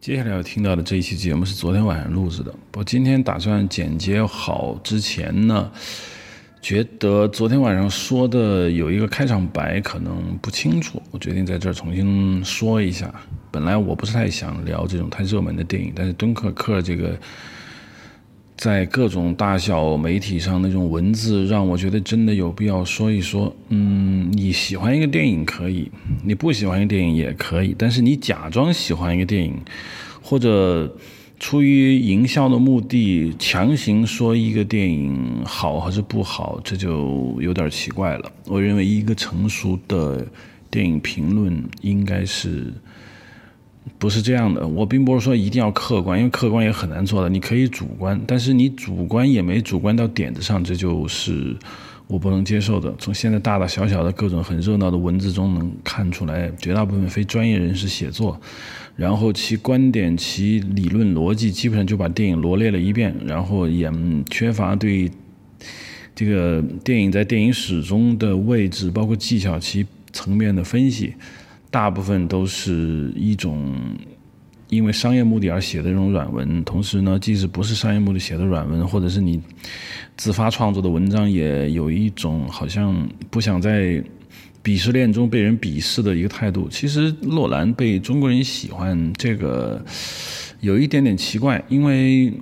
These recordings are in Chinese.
接下来要听到的这一期节目是昨天晚上录制的，我今天打算剪接好之前呢，觉得昨天晚上说的有一个开场白可能不清楚，我决定在这儿重新说一下。本来我不是太想聊这种太热门的电影，但是敦刻尔克这个。在各种大小媒体上那种文字，让我觉得真的有必要说一说。嗯，你喜欢一个电影可以，你不喜欢一个电影也可以，但是你假装喜欢一个电影，或者出于营销的目的强行说一个电影好还是不好，这就有点奇怪了。我认为一个成熟的电影评论应该是。不是这样的，我并不是说一定要客观，因为客观也很难做的。你可以主观，但是你主观也没主观到点子上，这就是我不能接受的。从现在大大小小的各种很热闹的文字中能看出来，绝大部分非专业人士写作，然后其观点、其理论逻辑基本上就把电影罗列了一遍，然后也缺乏对这个电影在电影史中的位置，包括技巧其层面的分析。大部分都是一种因为商业目的而写的这种软文，同时呢，即使不是商业目的写的软文，或者是你自发创作的文章，也有一种好像不想在鄙视链中被人鄙视的一个态度。其实洛兰被中国人喜欢，这个有一点点奇怪，因为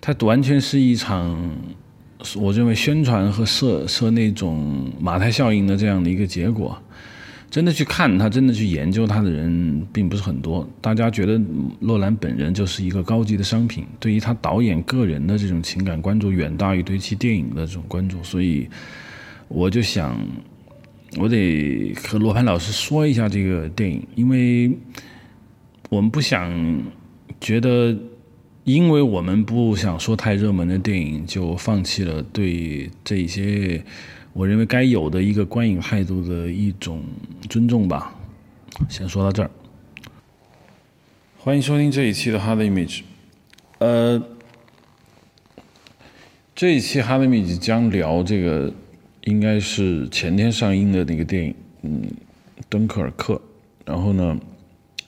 它完全是一场我认为宣传和设设那种马太效应的这样的一个结果。真的去看他，真的去研究他的人并不是很多。大家觉得洛兰本人就是一个高级的商品，对于他导演个人的这种情感关注远大于对其电影的这种关注。所以，我就想，我得和罗盘老师说一下这个电影，因为我们不想觉得，因为我们不想说太热门的电影，就放弃了对这些。我认为该有的一个观影态度的一种尊重吧。先说到这儿。欢迎收听这一期的《Hard Image》。呃，这一期《Hard Image》将聊这个，应该是前天上映的那个电影，嗯，《敦刻尔克》。然后呢，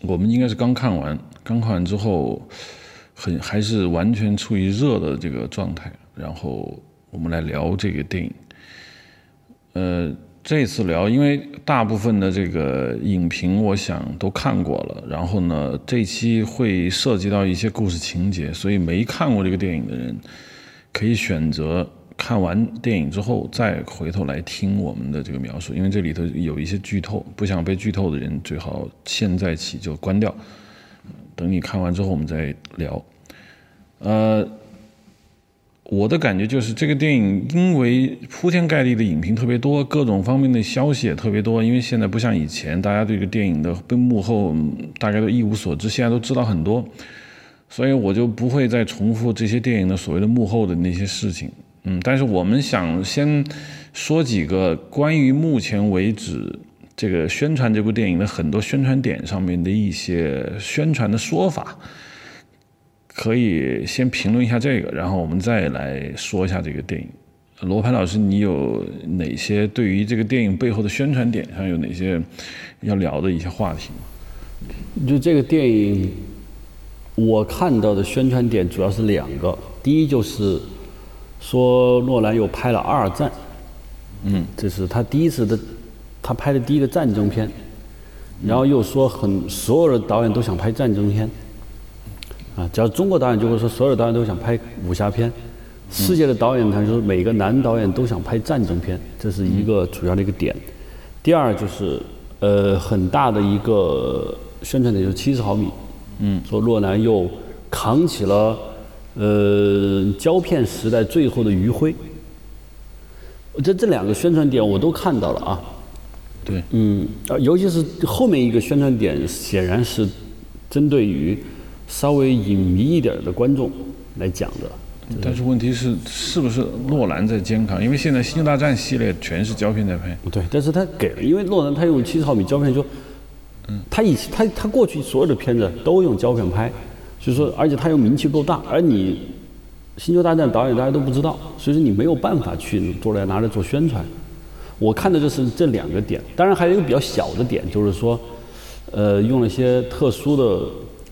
我们应该是刚看完，刚看完之后，很还是完全处于热的这个状态。然后我们来聊这个电影。呃，这次聊，因为大部分的这个影评，我想都看过了。然后呢，这期会涉及到一些故事情节，所以没看过这个电影的人，可以选择看完电影之后再回头来听我们的这个描述。因为这里头有一些剧透，不想被剧透的人最好现在起就关掉，等你看完之后我们再聊。呃。我的感觉就是，这个电影因为铺天盖地的影评特别多，各种方面的消息也特别多。因为现在不像以前，大家对这个电影的背幕后大概都一无所知，现在都知道很多，所以我就不会再重复这些电影的所谓的幕后的那些事情。嗯，但是我们想先说几个关于目前为止这个宣传这部电影的很多宣传点上面的一些宣传的说法。可以先评论一下这个，然后我们再来说一下这个电影。罗盘老师，你有哪些对于这个电影背后的宣传点上有哪些要聊的一些话题吗？就这个电影，我看到的宣传点主要是两个。第一就是说，诺兰又拍了二战，嗯，这是他第一次的，他拍的第一个战争片。然后又说，很所有的导演都想拍战争片。啊，只要中国导演就会说，所有导演都想拍武侠片；世界的导演他说，每个男导演都想拍战争片，这是一个主要的一个点。第二就是，呃，很大的一个宣传点就是七十毫米，嗯，说洛南又扛起了呃胶片时代最后的余晖。这这两个宣传点我都看到了啊。对，嗯，尤其是后面一个宣传点，显然是针对于。稍微影迷一点的观众来讲的，但是问题是，是不是诺兰在监扛？因为现在《星球大战》系列全是胶片在拍。对，但是他给了，因为诺兰他用七十毫米胶片，说，嗯，他以前他他过去所有的片子都用胶片拍，所以说，而且他又名气够大，而你《星球大战》导演大家都不知道，所以说你没有办法去做来拿来做宣传。我看的就是这两个点，当然还有一个比较小的点，就是说，呃，用了一些特殊的。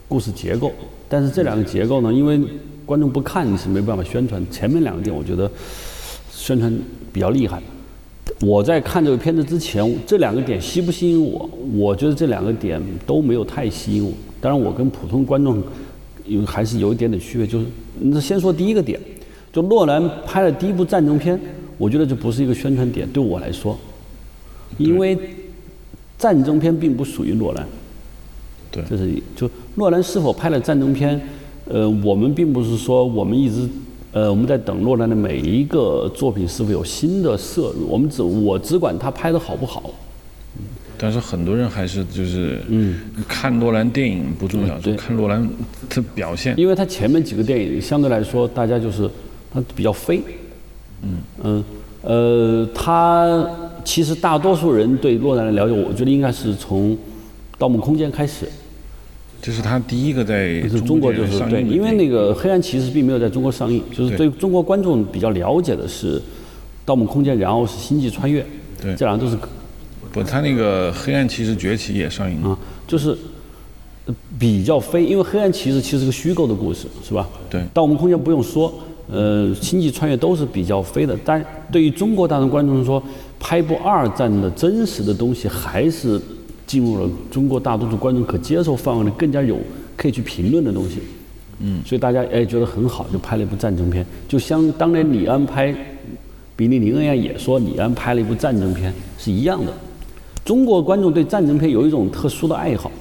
故事结构。但是这两个结构呢，因为观众不看，你是没办法宣传。前面两个点，我觉得宣传比较厉害。我在看这个片子之前，这两个点吸不吸引我？我觉得这两个点都没有太吸引我。当然，我跟普通观众有还是有一点点区别。就是，那先说第一个点，就诺兰拍了第一部战争片，我觉得这不是一个宣传点，对我来说，因为战争片并不属于诺兰。对，这是就诺兰是否拍了战争片？呃，我们并不是说我们一直。呃，我们在等诺兰的每一个作品是否有新的摄入，我们只我只管他拍的好不好。但是很多人还是就是嗯，看诺兰电影不重要，就看诺兰的表现。因为他前面几个电影相对来说，大家就是他比较飞。嗯嗯呃，他其实大多数人对诺兰的了解，我觉得应该是从《盗梦空间》开始。这是他第一个在中国就是对，因为那个《黑暗骑士》并没有在中国上映，就是对中国观众比较了解的是《盗梦空间》，然后是《星际穿越》，对，这两个都是。不，他那个《黑暗骑士崛起》也上映啊，就是比较非，因为《黑暗骑士》其实是个虚构的故事，是吧？对，《盗梦空间》不用说，呃，《星际穿越》都是比较非的，但对于中国大众观众说，拍部二战的真实的东西还是。进入了中国大多数观众可接受范围的更加有可以去评论的东西，嗯，所以大家哎觉得很好，就拍了一部战争片，就像当年李安拍《比利林恩》也说李安拍了一部战争片是一样的。中国观众对战争片有一种特殊的爱好，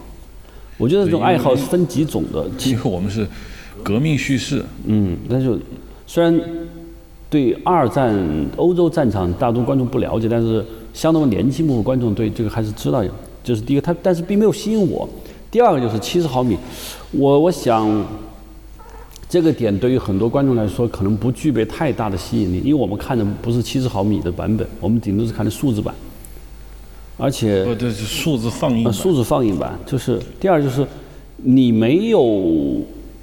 我觉得这种爱好是分几种的。其实我们是革命叙事，嗯，那就虽然对二战欧洲战场大多观众不了解，但是相当年轻部分观众对这个还是知道有。这是第一个，它但是并没有吸引我。第二个就是七十毫米，我我想这个点对于很多观众来说可能不具备太大的吸引力，因为我们看的不是七十毫米的版本，我们顶多是看的数字版，而且呃，这是数字放映，数字放映版。就是第二就是你没有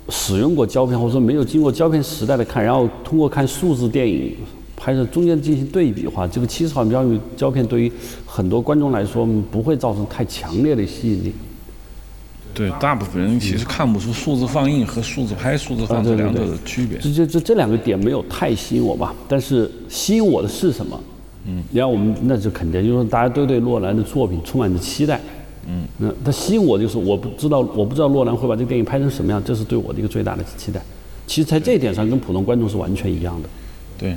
使用过胶片，或者说没有经过胶片时代的看，然后通过看数字电影。拍摄中间进行对比的话，这个七十毫米胶胶片对于很多观众来说不会造成太强烈的吸引力。对，大部分人其实看不出数字放映和数字拍、数字放这两者的区别。这这这这两个点没有太吸引我吧？但是吸引我的是什么？嗯，然后我们那就肯定就是大家都对洛兰的作品充满着期待。嗯，那他吸引我就是我不知道我不知道洛兰会把这个电影拍成什么样，这是对我的一个最大的期待。其实，在这一点上跟普通观众是完全一样的。对。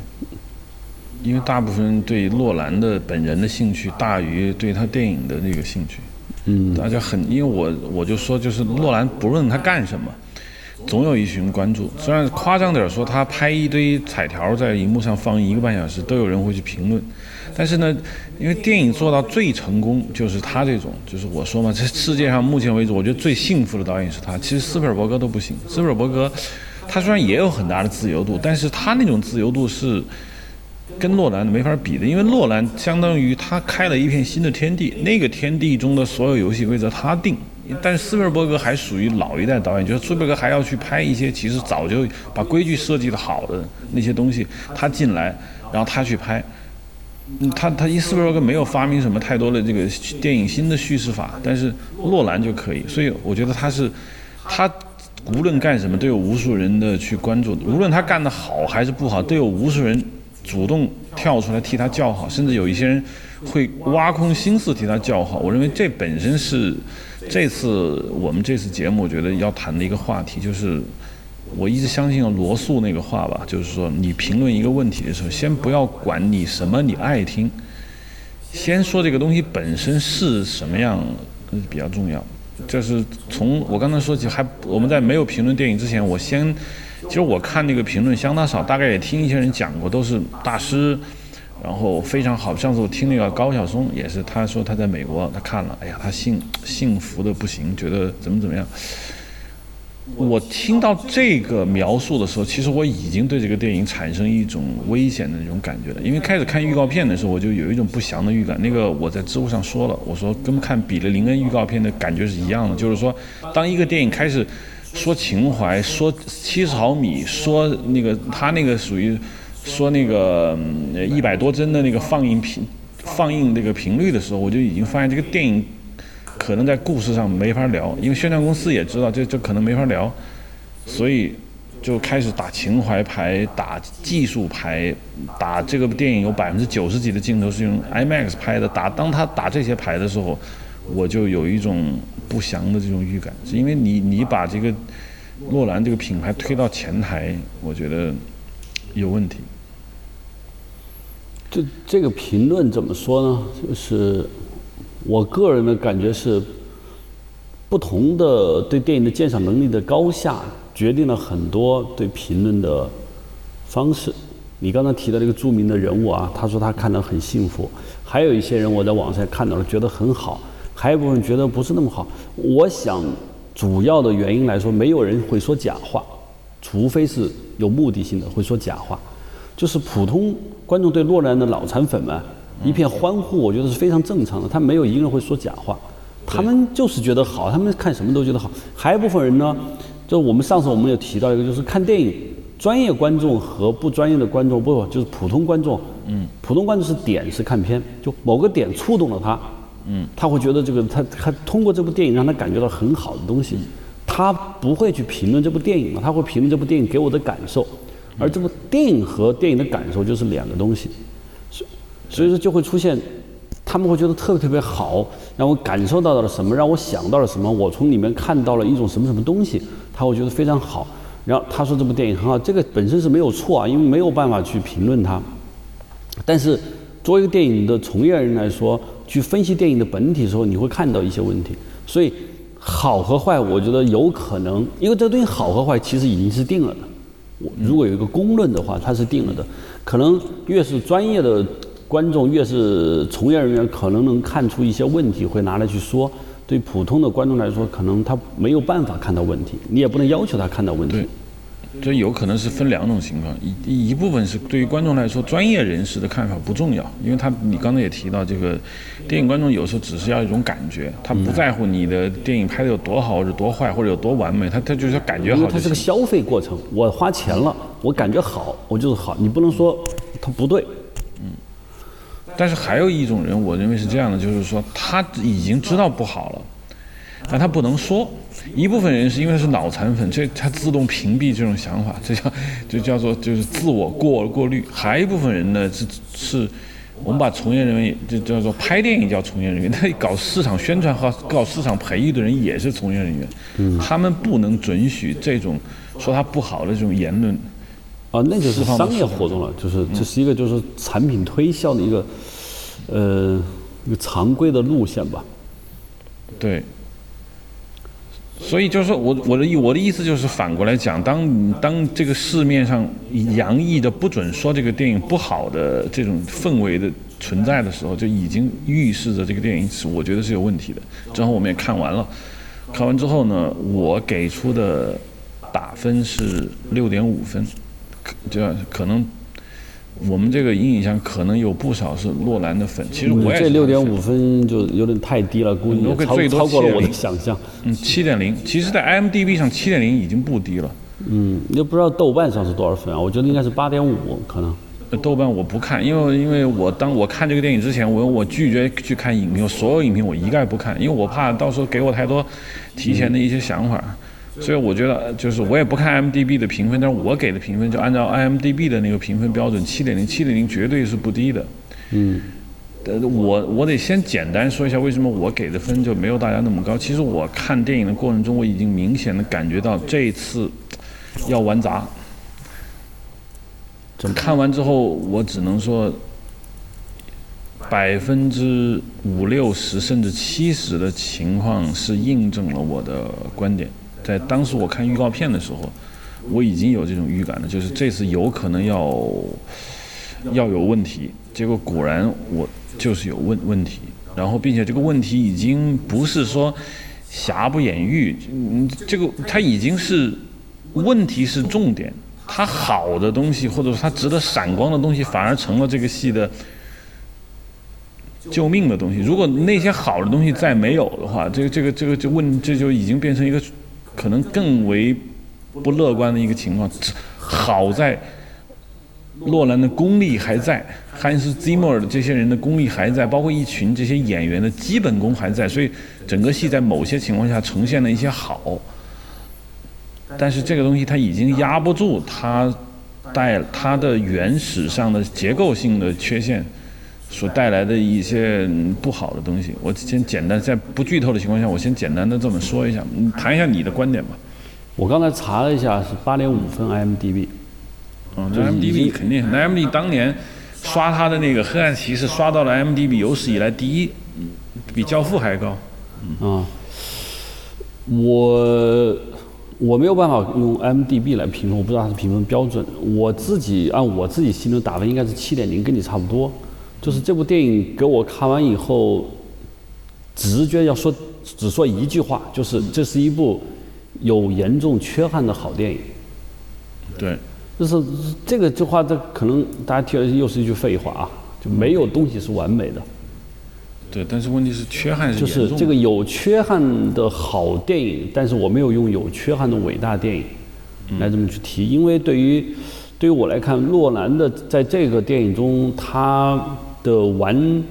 因为大部分人对洛兰的本人的兴趣大于对他电影的那个兴趣，嗯，大家很，因为我我就说，就是洛兰不论他干什么，总有一群关注。虽然夸张点说，他拍一堆彩条在荧幕上放一个半小时，都有人会去评论。但是呢，因为电影做到最成功就是他这种，就是我说嘛，这世界上目前为止，我觉得最幸福的导演是他。其实斯皮尔伯格都不行，斯皮尔伯格他虽然也有很大的自由度，但是他那种自由度是。跟诺兰没法比的，因为诺兰相当于他开了一片新的天地，那个天地中的所有游戏规则他定。但是斯皮尔伯格还属于老一代导演，就是斯皮尔伯格还要去拍一些其实早就把规矩设计的好的那些东西，他进来，然后他去拍。他他伊斯皮尔伯格没有发明什么太多的这个电影新的叙事法，但是诺兰就可以。所以我觉得他是他无论干什么都有无数人的去关注，无论他干的好还是不好，都有无数人。主动跳出来替他叫好，甚至有一些人会挖空心思替他叫好。我认为这本身是这次我们这次节目我觉得要谈的一个话题，就是我一直相信罗素那个话吧，就是说你评论一个问题的时候，先不要管你什么你爱听，先说这个东西本身是什么样比较重要。就是从我刚才说起，还我们在没有评论电影之前，我先。其实我看那个评论相当少，大概也听一些人讲过，都是大师，然后非常好。上次我听那个高晓松也是，他说他在美国，他看了，哎呀，他幸幸福的不行，觉得怎么怎么样。我听到这个描述的时候，其实我已经对这个电影产生一种危险的那种感觉了。因为开始看预告片的时候，我就有一种不祥的预感。那个我在知乎上说了，我说跟看比利林恩预告片的感觉是一样的，就是说，当一个电影开始。说情怀，说七十毫米，说那个他那个属于说那个一百多帧的那个放映频放映那个频率的时候，我就已经发现这个电影可能在故事上没法聊，因为宣传公司也知道这这可能没法聊，所以就开始打情怀牌、打技术牌、打这个电影有百分之九十几的镜头是用 IMAX 拍的。打当他打这些牌的时候，我就有一种不祥的这种预感，是因为你你把这个诺兰这个品牌推到前台，我觉得有问题。这这个评论怎么说呢？就是我个人的感觉是，不同的对电影的鉴赏能力的高下，决定了很多对评论的方式。你刚才提到这个著名的人物啊，他说他看到很幸福，还有一些人我在网上看到了，觉得很好，还有一部分觉得不是那么好。我想主要的原因来说，没有人会说假话，除非是有目的性的会说假话。就是普通观众对洛兰的脑残粉们一片欢呼，我觉得是非常正常的。他没有一个人会说假话，他们就是觉得好，他们看什么都觉得好。还有一部分人呢，就我们上次我们有提到一个，就是看电影，专业观众和不专业的观众，不就是普通观众。嗯。普通观众是点是看片，就某个点触动了他。嗯。他会觉得这个他他通过这部电影让他感觉到很好的东西，他不会去评论这部电影了？他会评论这部电影给我的感受。而这部电影和电影的感受就是两个东西，所所以说就会出现，他们会觉得特别特别好，让我感受到了什么，让我想到了什么，我从里面看到了一种什么什么东西，他会觉得非常好。然后他说这部电影很好，这个本身是没有错啊，因为没有办法去评论它。但是作为一个电影的从业人来说，去分析电影的本体的时候，你会看到一些问题。所以好和坏，我觉得有可能，因为这东西好和坏其实已经是定了的。如果有一个公论的话，它是定了的。可能越是专业的观众，越是从业人员，可能能看出一些问题，会拿来去说。对普通的观众来说，可能他没有办法看到问题，你也不能要求他看到问题。这有可能是分两种情况，一一部分是对于观众来说，专业人士的看法不重要，因为他你刚才也提到这个，电影观众有时候只是要一种感觉，他不在乎你的电影拍的有多好或者多坏或者有多完美，他他就是感觉好。它是个消费过程，我花钱了，我感觉好，我就是好，你不能说他不对。嗯。但是还有一种人，我认为是这样的，就是说他已经知道不好了。但他不能说，一部分人是因为是脑残粉，这他自动屏蔽这种想法，这叫就叫做就是自我过过滤。还一部分人呢是是，我们把从业人员就叫做拍电影叫从业人员，他搞市场宣传和搞市场培育的人也是从业人员，嗯，他们不能准许这种说他不好的这种言论。啊，那就是商业活动了，就是这是一个就是产品推销的一个呃一个常规的路线吧。对。所以就是说我我的意我的意思就是反过来讲，当当这个市面上洋溢的不准说这个电影不好的这种氛围的存在的时候，就已经预示着这个电影是我觉得是有问题的。正好我们也看完了，看完之后呢，我给出的打分是六点五分，这可能。我们这个阴影上可能有不少是诺兰的粉，其实我也这六点五分就有点太低了，估计超超过了我的想象。嗯，七点零，其实在 IMDB 上七点零已经不低了。嗯，又不知道豆瓣上是多少分啊？我觉得应该是八点五，可能。豆瓣我不看，因为因为我当我看这个电影之前，我我拒绝去看影评，所有影评我一概不看，因为我怕到时候给我太多提前的一些想法。所以我觉得，就是我也不看 IMDB 的评分，但是我给的评分就按照 IMDB 的那个评分标准，七点零，七点零绝对是不低的。嗯，呃，我我得先简单说一下为什么我给的分就没有大家那么高。其实我看电影的过程中，我已经明显的感觉到这一次要玩砸。看完之后，我只能说，百分之五六十甚至七十的情况是印证了我的观点。在当时我看预告片的时候，我已经有这种预感了，就是这次有可能要要有问题。结果果然我就是有问问题，然后并且这个问题已经不是说瑕不掩瑜，嗯，这个它已经是问题是重点，它好的东西或者说它值得闪光的东西，反而成了这个戏的救命的东西。如果那些好的东西再没有的话，这个这个这个就问这就已经变成一个。可能更为不乐观的一个情况，好在诺兰的功力还在，汉斯·基默尔的这些人的功力还在，包括一群这些演员的基本功还在，所以整个戏在某些情况下呈现了一些好。但是这个东西它已经压不住它带它的原始上的结构性的缺陷所带来的一些不好的东西。我先简单在不剧透的情况下，我先简单的这么说一下，你谈一下你的观点吧。我刚才查了一下，是八点五分 IMDB。嗯，IMDB 肯定，IMDB 当年刷他的那个《黑暗骑士》刷到了 IMDB 有史以来第一，比《教父》还高。嗯啊，我我没有办法用 IMDB 来评分，我不知道它的评分标准。我自己按我自己心中打分应该是七点零，跟你差不多。就是这部电影给我看完以后，直觉要说只说一句话，就是这是一部有严重缺憾的好电影。对，就是这个这话，这可能大家听了又是一句废话啊，就没有东西是完美的。对，但是问题是缺憾是就是这个有缺憾的好电影，但是我没有用有缺憾的伟大电影来这么去提，因为对于对于我来看，洛兰的在这个电影中，他的完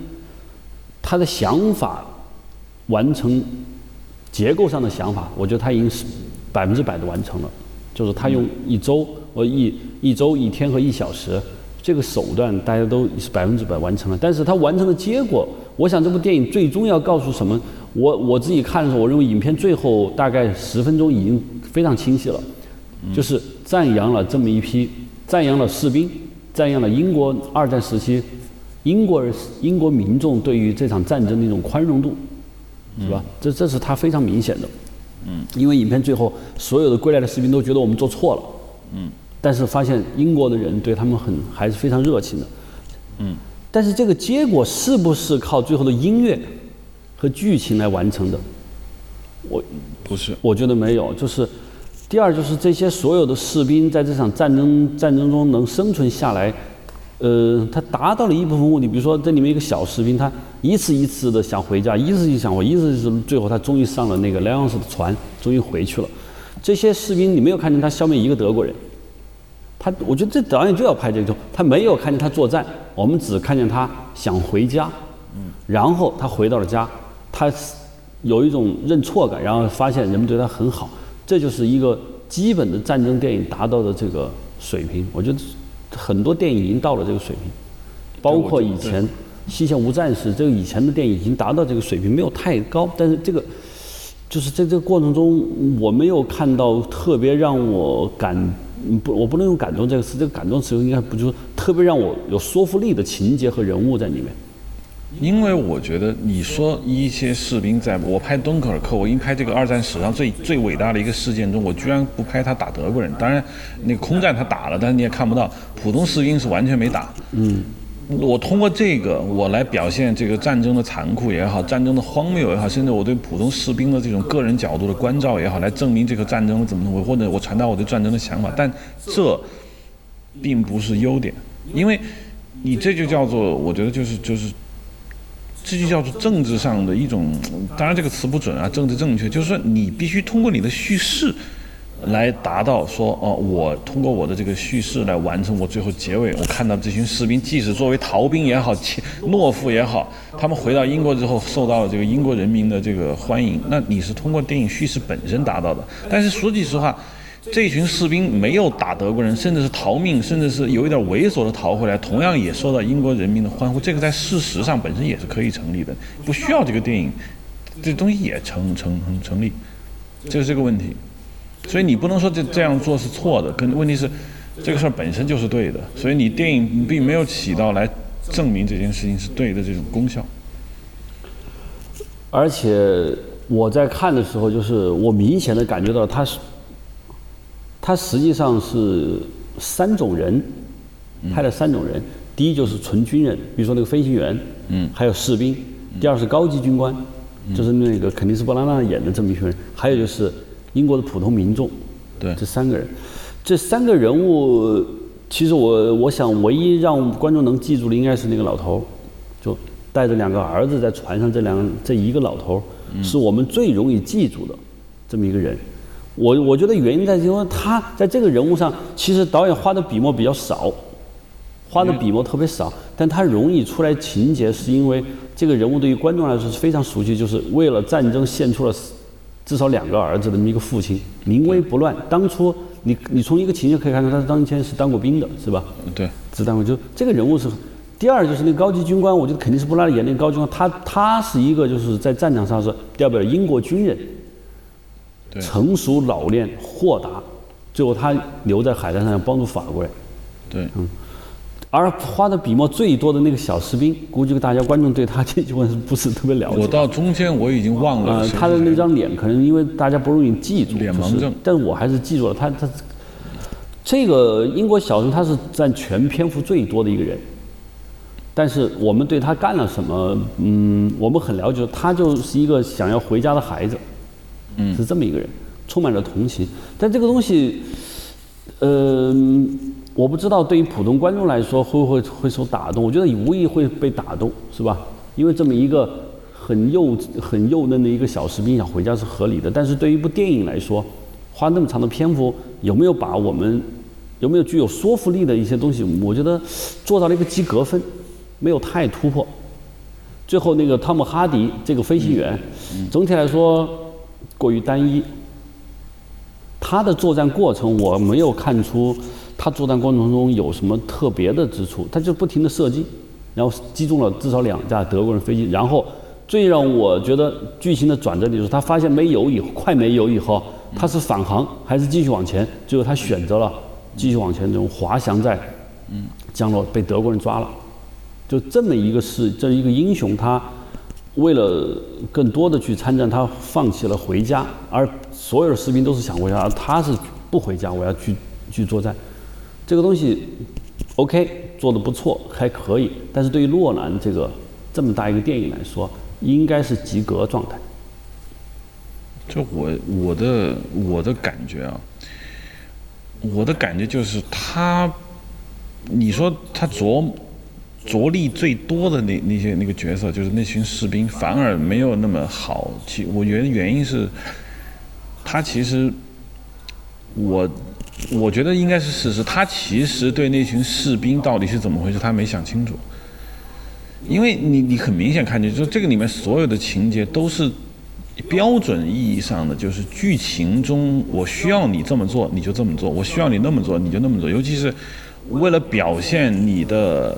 他的想法完成结构上的想法，我觉得他已经是百分之百的完成了，就是他用一周呃一一周一天和一小时这个手段，大家都是百分之百完成了，但是他完成的结果。我想这部电影最终要告诉什么？我我自己看的时候，我认为影片最后大概十分钟已经非常清晰了，就是赞扬了这么一批，赞扬了士兵，赞扬了英国二战时期英国人英国民众对于这场战争的一种宽容度，是吧？这这是他非常明显的。嗯，因为影片最后所有的归来的士兵都觉得我们做错了。嗯，但是发现英国的人对他们很还是非常热情的。嗯。但是这个结果是不是靠最后的音乐和剧情来完成的？我不是，我觉得没有。就是第二，就是这些所有的士兵在这场战争战争中能生存下来，呃，他达到了一部分目的。比如说，这里面一个小士兵，他一次一次的想回家，一次一次想回，一次是最后他终于上了那个莱昂斯的船，终于回去了。这些士兵，你没有看见他消灭一个德国人。他，我觉得这导演就要拍这种，他没有看见他作战。我们只看见他想回家，嗯，然后他回到了家，他有一种认错感，然后发现人们对他很好，这就是一个基本的战争电影达到的这个水平。我觉得很多电影已经到了这个水平，包括以前《西线无战事》这个以前的电影已经达到这个水平，没有太高，但是这个就是在这个过程中，我没有看到特别让我感。不，我不能用感动这个词，这个感动词应该不就是特别让我有说服力的情节和人物在里面。因为我觉得你说一些士兵在我拍敦刻尔克，我应拍这个二战史上最最伟大的一个事件中，我居然不拍他打德国人。当然，那个空战他打了，但是你也看不到普通士兵是完全没打。嗯。我通过这个，我来表现这个战争的残酷也好，战争的荒谬也好，甚至我对普通士兵的这种个人角度的关照也好，来证明这个战争怎么怎么，或者我传达我对战争的想法。但这并不是优点，因为你这就叫做，我觉得就是就是，这就叫做政治上的一种，当然这个词不准啊，政治正确，就是说你必须通过你的叙事。来达到说哦，我通过我的这个叙事来完成我最后结尾。我看到这群士兵，即使作为逃兵也好，懦夫也好，他们回到英国之后，受到了这个英国人民的这个欢迎。那你是通过电影叙事本身达到的。但是说句实话，这群士兵没有打德国人，甚至是逃命，甚至是有一点猥琐的逃回来，同样也受到英国人民的欢呼。这个在事实上本身也是可以成立的，不需要这个电影，这东西也成成成成立，这是这个问题。所以你不能说这这样做是错的，跟问题是，这个事儿本身就是对的。所以你电影并没有起到来证明这件事情是对的这种功效。而且我在看的时候，就是我明显的感觉到，他是，他实际上是三种人，派了三种人。第一就是纯军人，比如说那个飞行员，嗯，还有士兵；第二是高级军官，就是那个肯定是布拉纳演的这么一群人；还有就是。英国的普通民众，对。这三个人，这三个人物，其实我我想，唯一让观众能记住的应该是那个老头，就带着两个儿子在船上，这两这一个老头，是我们最容易记住的这么一个人。我我觉得原因在因为他在这个人物上，其实导演花的笔墨比较少，花的笔墨特别少，但他容易出来情节，是因为这个人物对于观众来说是非常熟悉，就是为了战争献出了至少两个儿子的这么一个父亲，临危不乱。当初你你从一个情节可以看出，他当年是当过兵的，是吧？对，是当过就这个人物是。第二就是那个高级军官，我觉得肯定是布拉里演那个高级军官，他他是一个就是在战场上是代表英国军人，成熟老练豁达，最后他留在海滩上帮助法国人。对，嗯。而花的笔墨最多的那个小士兵，估计大家观众对他这句话是不是特别了解？我到中间我已经忘了。他的那张脸可能因为大家不容易记住，脸盲症。但我还是记住了他他这个英国小人，他是占全篇幅最多的一个人。但是我们对他干了什么？嗯，我们很了解，他就是一个想要回家的孩子，嗯，是这么一个人，充满着同情。但这个东西，呃，我不知道对于普通观众来说会不会会受打动。我觉得无疑会被打动，是吧？因为这么一个很幼很幼嫩的一个小士兵想回家是合理的。但是对于一部电影来说，花那么长的篇幅，有没有把我们有没有具有说服力的一些东西？我觉得做到了一个及格分。没有太突破，最后那个汤姆哈迪这个飞行员，总体来说过于单一。他的作战过程我没有看出他作战过程中有什么特别的之处，他就不停的射击，然后击中了至少两架德国人飞机。然后最让我觉得剧情的转折点就是他发现没油以快没油以后，他是返航还是继续往前？最后他选择了继续往前，这种滑翔在降落，被德国人抓了。就这么一个事，这一个英雄，他为了更多的去参战，他放弃了回家，而所有的士兵都是想回家，而他是不回家，我要去去作战。这个东西，OK，做的不错，还可以。但是对于洛兰这个这么大一个电影来说，应该是及格状态。就我我的我的感觉啊，我的感觉就是他，你说他琢磨。着力最多的那那些那个角色，就是那群士兵，反而没有那么好。其我觉得原因是，他其实，我我觉得应该是事实。他其实对那群士兵到底是怎么回事，他没想清楚。因为你你很明显看见，就是这个里面所有的情节都是标准意义上的，就是剧情中我需要你这么做，你就这么做；我需要你那么做，你就那么做。尤其是为了表现你的。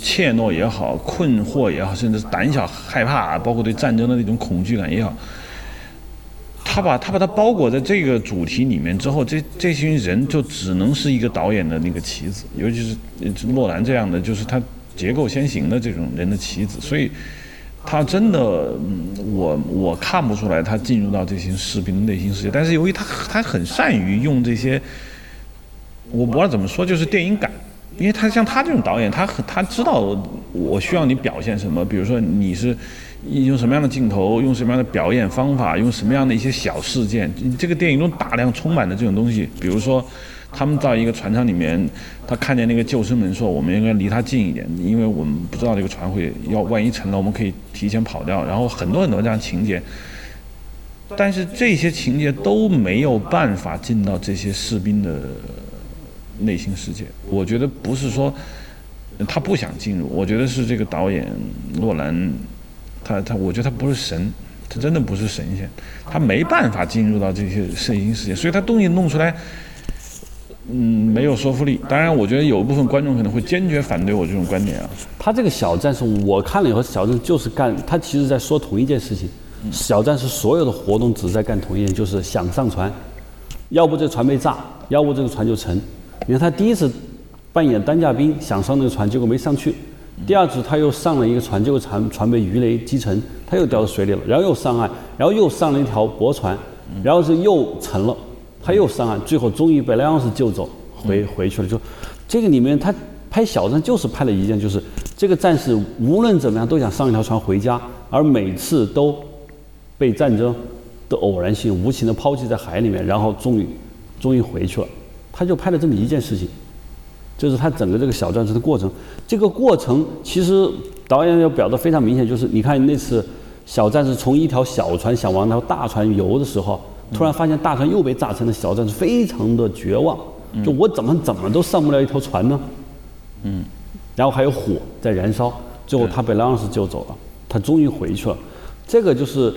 怯懦也好，困惑也好，甚至胆小害怕，包括对战争的那种恐惧感也好，他把他把它包裹在这个主题里面之后，这这群人就只能是一个导演的那个棋子，尤其是诺兰这样的，就是他结构先行的这种人的棋子，所以他真的，我我看不出来他进入到这些士兵的内心世界，但是由于他他很善于用这些，我不知道怎么说，就是电影感。因为他像他这种导演，他很他知道我需要你表现什么，比如说你是用什么样的镜头，用什么样的表演方法，用什么样的一些小事件。这个电影中大量充满的这种东西，比如说他们到一个船舱里面，他看见那个救生门，说我们应该离他近一点，因为我们不知道这个船会要万一沉了，我们可以提前跑掉。然后很多很多这样情节，但是这些情节都没有办法进到这些士兵的。内心世界，我觉得不是说他不想进入，我觉得是这个导演诺兰，他他，我觉得他不是神，他真的不是神仙，他没办法进入到这些内心世界，所以他东西弄出来，嗯，没有说服力。当然，我觉得有一部分观众可能会坚决反对我这种观点啊。他这个小战士，我看了以后，小战士就是干，他其实在说同一件事情。小战士所有的活动只在干同一件，就是想上船，要不这船被炸，要不这个船就沉。你看他第一次扮演担架兵想上那个船，结果没上去；第二次他又上了一个船，结果船船被鱼雷击沉，他又掉到水里了。然后又上岸，然后又上了一条驳船，然后是又沉了，他又上岸，最后终于被莱昂斯救走，回回去了。就这个里面，他拍小战就是拍了一件，就是这个战士无论怎么样都想上一条船回家，而每次都被战争的偶然性无情的抛弃在海里面，然后终于终于回去了。他就拍了这么一件事情，就是他整个这个小战士的过程。这个过程其实导演要表达非常明显，就是你看那次小战士从一条小船想往那条大船游的时候，突然发现大船又被炸沉了，小战士非常的绝望。就我怎么怎么都上不了一条船呢？嗯，然后还有火在燃烧，最后他被拉昂斯救走了，他终于回去了。这个就是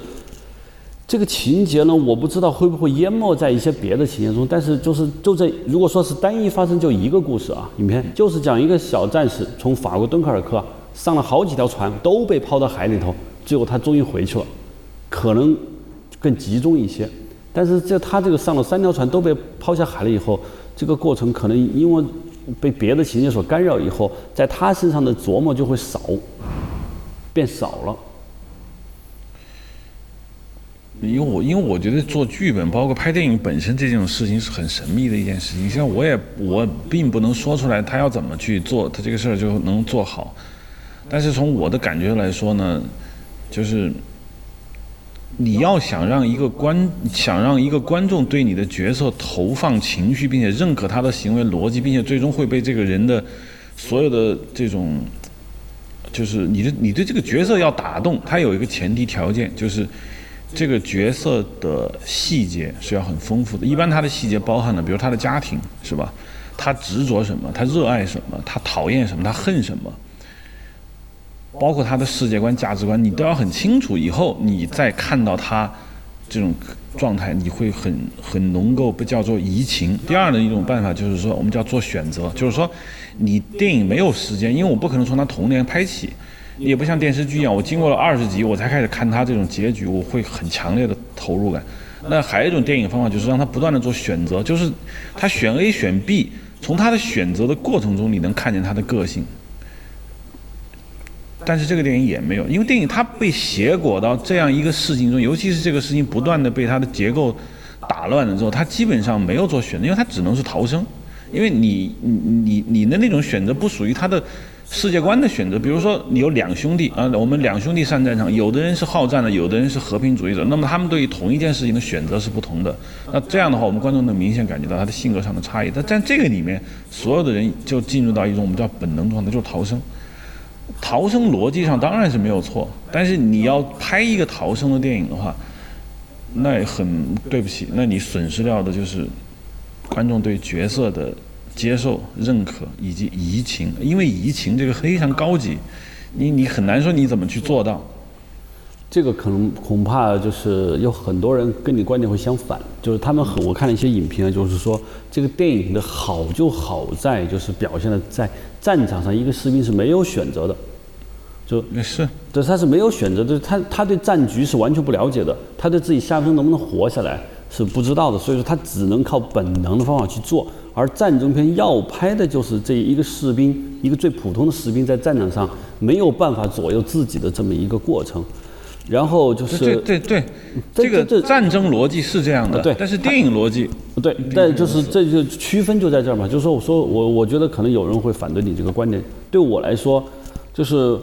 这个情节呢，我不知道会不会淹没在一些别的情节中，但是就是就这如果说是单一发生就一个故事啊，影片就是讲一个小战士从法国敦刻尔克上了好几条船都被抛到海里头，最后他终于回去了，可能更集中一些。但是这他这个上了三条船都被抛下海了以后，这个过程可能因为被别的情节所干扰以后，在他身上的琢磨就会少，变少了。因为我因为我觉得做剧本，包括拍电影本身这种事情是很神秘的一件事情。像我也我并不能说出来他要怎么去做，他这个事儿就能做好。但是从我的感觉来说呢，就是。你要想让一个观想让一个观众对你的角色投放情绪，并且认可他的行为逻辑，并且最终会被这个人的所有的这种，就是你的你对这个角色要打动，他有一个前提条件，就是这个角色的细节是要很丰富的。一般他的细节包含了，比如他的家庭，是吧？他执着什么？他热爱什么？他讨厌什么？他恨什么？包括他的世界观、价值观，你都要很清楚。以后你再看到他这种状态，你会很很能够被叫做移情。第二的一种办法就是说，我们叫做选择，就是说你电影没有时间，因为我不可能从他童年拍起，也不像电视剧一样，我经过了二十集我才开始看他这种结局，我会很强烈的投入感。那还有一种电影方法就是让他不断的做选择，就是他选 A 选 B，从他的选择的过程中，你能看见他的个性。但是这个电影也没有，因为电影它被挟裹到这样一个事情中，尤其是这个事情不断的被它的结构打乱了之后，它基本上没有做选择，因为它只能是逃生。因为你你你你的那种选择不属于他的世界观的选择。比如说你有两兄弟啊，我们两兄弟上战场，有的人是好战的，有的人是和平主义者，那么他们对于同一件事情的选择是不同的。那这样的话，我们观众能明显感觉到他的性格上的差异。但在这个里面，所有的人就进入到一种我们叫本能状态，就是逃生。逃生逻辑上当然是没有错，但是你要拍一个逃生的电影的话，那也很对不起，那你损失掉的就是观众对角色的接受、认可以及移情，因为移情这个非常高级，你你很难说你怎么去做到。这个可能恐怕就是有很多人跟你观点会相反，就是他们很我看了一些影评，就是说这个电影的好就好在就是表现的在战场上一个士兵是没有选择的，就是，对他是没有选择就是，他他对战局是完全不了解的，他对自己下生能不能活下来是不知道的，所以说他只能靠本能的方法去做，而战争片要拍的就是这一个士兵，一个最普通的士兵在战场上没有办法左右自己的这么一个过程。然后就是对对对，这个战争逻辑是这样的，对，但是电影逻辑对，但就是这就区分就在这儿嘛，就是说，我说我我觉得可能有人会反对你这个观点，对我来说，就是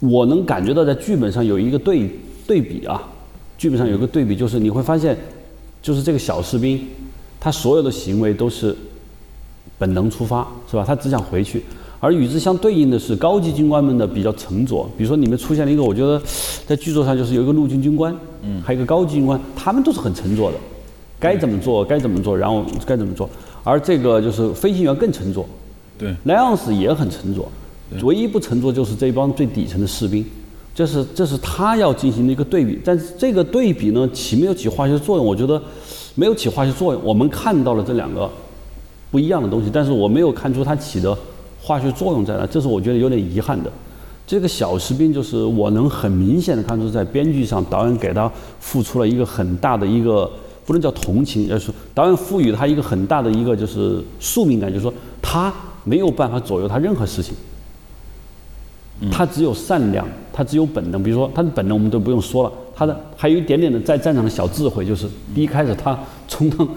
我能感觉到在剧本上有一个对对比啊，剧本上有个对比，就是你会发现，就是这个小士兵，他所有的行为都是本能出发，是吧？他只想回去。而与之相对应的是高级军官们的比较沉着，比如说里面出现了一个，我觉得在剧作上就是有一个陆军军官，嗯，还有一个高级军官，他们都是很沉着的，该怎么做该怎么做，然后该怎么做。而这个就是飞行员更沉着，对，莱昂斯也很沉着，唯一不沉着就是这帮最底层的士兵，这是这是他要进行的一个对比。但是这个对比呢，起没有起化学作用？我觉得没有起化学作用。我们看到了这两个不一样的东西，但是我没有看出它起的。化学作用在哪？这是我觉得有点遗憾的。这个小士兵就是我能很明显的看出，在编剧上导演给他付出了一个很大的一个不能叫同情，而是导演赋予他一个很大的一个就是宿命感，就是说他没有办法左右他任何事情，他只有善良，他只有本能。比如说他的本能我们都不用说了，他的还有一点点的在战场的小智慧，就是第一开始他充当。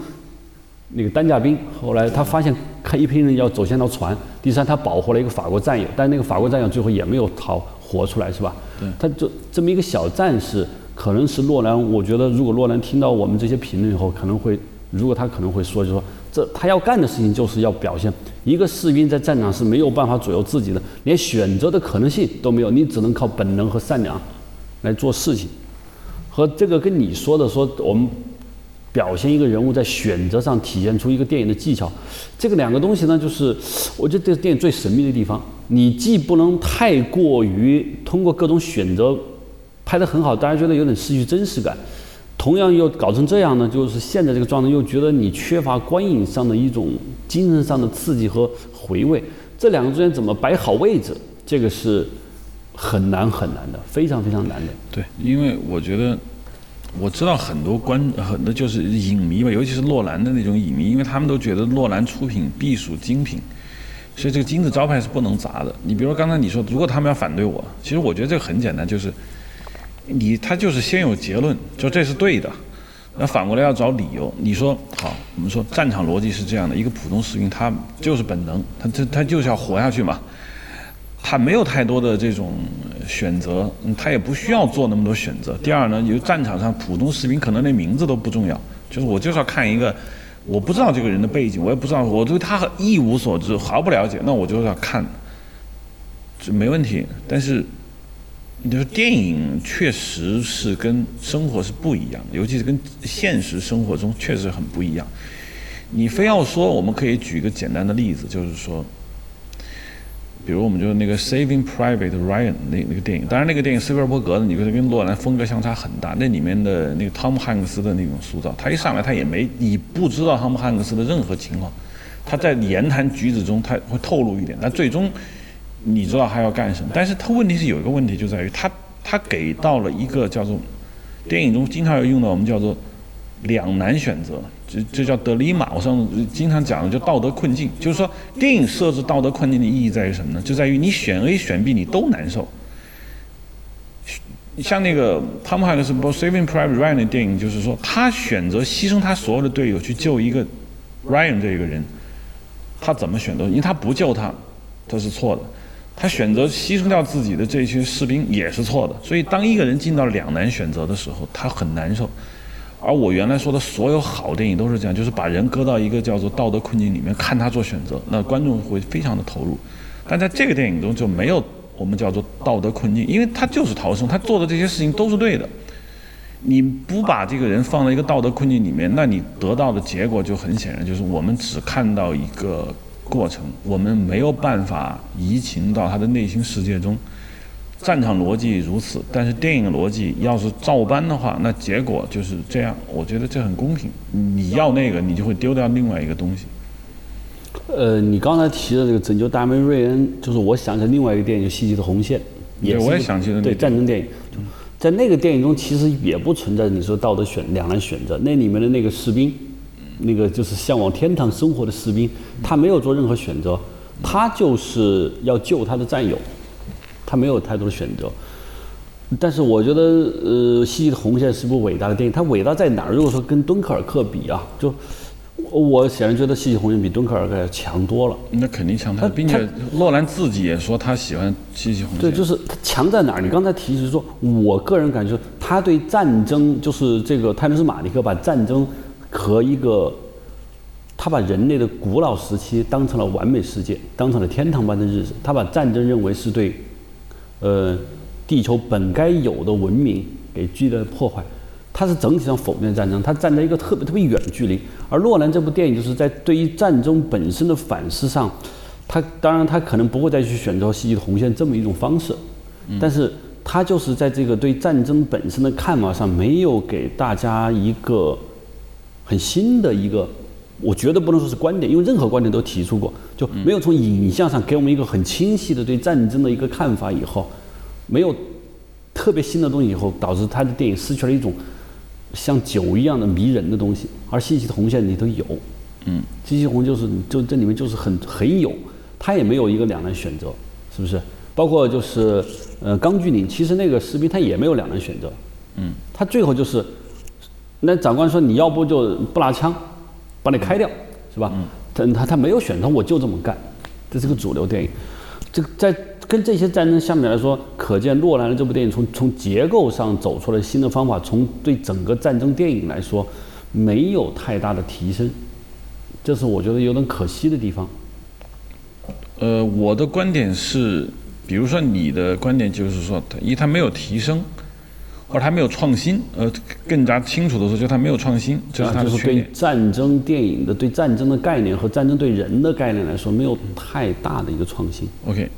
那个担架兵，后来他发现看一批人要走向到船。第三，他保护了一个法国战友，但那个法国战友最后也没有逃活出来，是吧？对。他就这么一个小战士，可能是洛兰。我觉得，如果洛兰听到我们这些评论以后，可能会，如果他可能会说，就说这他要干的事情就是要表现一个士兵在战场是没有办法左右自己的，连选择的可能性都没有，你只能靠本能和善良来做事情。和这个跟你说的说我们。表现一个人物在选择上体现出一个电影的技巧，这个两个东西呢，就是我觉得这是电影最神秘的地方。你既不能太过于通过各种选择拍得很好，大家觉得有点失去真实感。同样又搞成这样呢，就是现在这个状态又觉得你缺乏观影上的一种精神上的刺激和回味。这两个之间怎么摆好位置，这个是很难很难的，非常非常难的。对，因为我觉得我知道很多观很多就是影迷吧，尤其是洛兰的那种影迷，因为他们都觉得洛兰出品必属精品，所以这个金字招牌是不能砸的。你比如说刚才你说，如果他们要反对我，其实我觉得这个很简单，就是你他就是先有结论，就这是对的。那反过来要找理由。你说好，我们说战场逻辑是这样的：一个普通士兵，他就是本能，他他他就是要活下去嘛，他没有太多的这种选择，他也不需要做那么多选择。第二呢，就战场上普通士兵可能连名字都不重要，就是我就是要看一个，我不知道这个人的背景，我也不知道，我对他一无所知，毫不了解，那我就是要看，这没问题。但是。就是电影确实是跟生活是不一样，尤其是跟现实生活中确实很不一样。你非要说，我们可以举一个简单的例子，就是说，比如我们就是那个《Saving Private Ryan》那那个电影，当然那个电影斯皮尔伯格的，你觉跟诺兰风格相差很大。那里面的那个汤姆汉克斯的那种塑造，他一上来他也没，你不知道汤姆汉克斯的任何情况，他在言谈举止中他会透露一点，但最终。你知道他要干什么，但是他问题是有一个问题就在于他他给到了一个叫做电影中经常要用到我们叫做两难选择，这这叫德里马。我上次经常讲的就道德困境，就是说电影设置道德困境的意义在于什么呢？就在于你选 A 选 B 你都难受。像那个汤姆汉克斯《不 Saving Private Ryan》的电影，就是说他选择牺牲他所有的队友去救一个 Ryan 这一个人，他怎么选择？因为他不救他，他是错的。他选择牺牲掉自己的这些士兵也是错的，所以当一个人进到两难选择的时候，他很难受。而我原来说的所有好电影都是这样，就是把人搁到一个叫做道德困境里面，看他做选择，那观众会非常的投入。但在这个电影中就没有我们叫做道德困境，因为他就是逃生，他做的这些事情都是对的。你不把这个人放在一个道德困境里面，那你得到的结果就很显然，就是我们只看到一个。过程我们没有办法移情到他的内心世界中，战场逻辑如此，但是电影逻辑要是照搬的话，那结果就是这样。我觉得这很公平。你要那个，你就会丢掉另外一个东西。呃，你刚才提的这个《拯救大梅瑞恩》，就是我想起另外一个电影《细细的红线》，也我也想起了对战争电影，在那个电影中其实也不存在你说道德选两难选择，那里面的那个士兵。那个就是向往天堂生活的士兵，他没有做任何选择，他就是要救他的战友，他没有太多的选择。但是我觉得，呃，《西西的红线》是部伟大的电影，它伟大在哪儿？如果说跟《敦刻尔克》比啊，就我显然觉得《西西红线》比《敦刻尔克》要强多了。那肯定强，他并且洛兰自己也说他喜欢《西西红线》。对，就是他强在哪儿？你刚才提是说，我个人感觉他对战争，就是这个泰伦斯·马利克把战争。和一个，他把人类的古老时期当成了完美世界，当成了天堂般的日子。他把战争认为是对，呃，地球本该有的文明给巨大的破坏。他是整体上否定战争，他站在一个特别特别远距离。而诺兰这部电影就是在对于战争本身的反思上，他当然他可能不会再去选择《戏剧的红线》这么一种方式，但是他就是在这个对战争本身的看法上，没有给大家一个。很新的一个，我觉得不能说是观点，因为任何观点都提出过，就没有从影像上给我们一个很清晰的对战争的一个看法。以后没有特别新的东西，以后导致他的电影失去了一种像酒一样的迷人的东西。而《信息的红线》里头有，嗯，《信息红》就是就这里面就是很很有，他也没有一个两难选择，是不是？包括就是呃《钢锯岭》，其实那个士兵他也没有两难选择，嗯，他最后就是。那长官说：“你要不就不拿枪，把你开掉，是吧？”他他他没有选择，我就这么干。这是个主流电影。这个在跟这些战争相比来说，可见诺兰的这部电影从从结构上走出了新的方法，从对整个战争电影来说，没有太大的提升。这是我觉得有点可惜的地方。呃，我的观点是，比如说你的观点就是说，一他没有提升。或者他没有创新，呃，更加清楚的说，就他没有创新，这是他的缺点。对战争电影的对战争的概念和战争对人的概念来说，没有太大的一个创新。OK，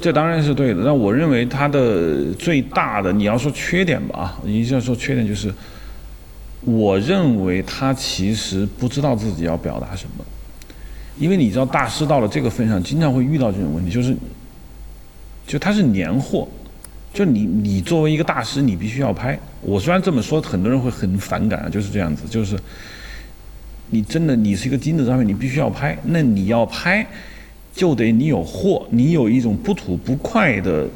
这当然是对的。那我认为他的最大的，你要说缺点吧，啊你要说缺点就是，我认为他其实不知道自己要表达什么，因为你知道大师到了这个份上，经常会遇到这种问题，就是，就他是年货，就你你作为一个大师，你必须要拍。我虽然这么说，很多人会很反感啊，就是这样子，就是。你真的，你是一个金字招牌，你必须要拍。那你要拍，就得你有货，你有一种不吐不快的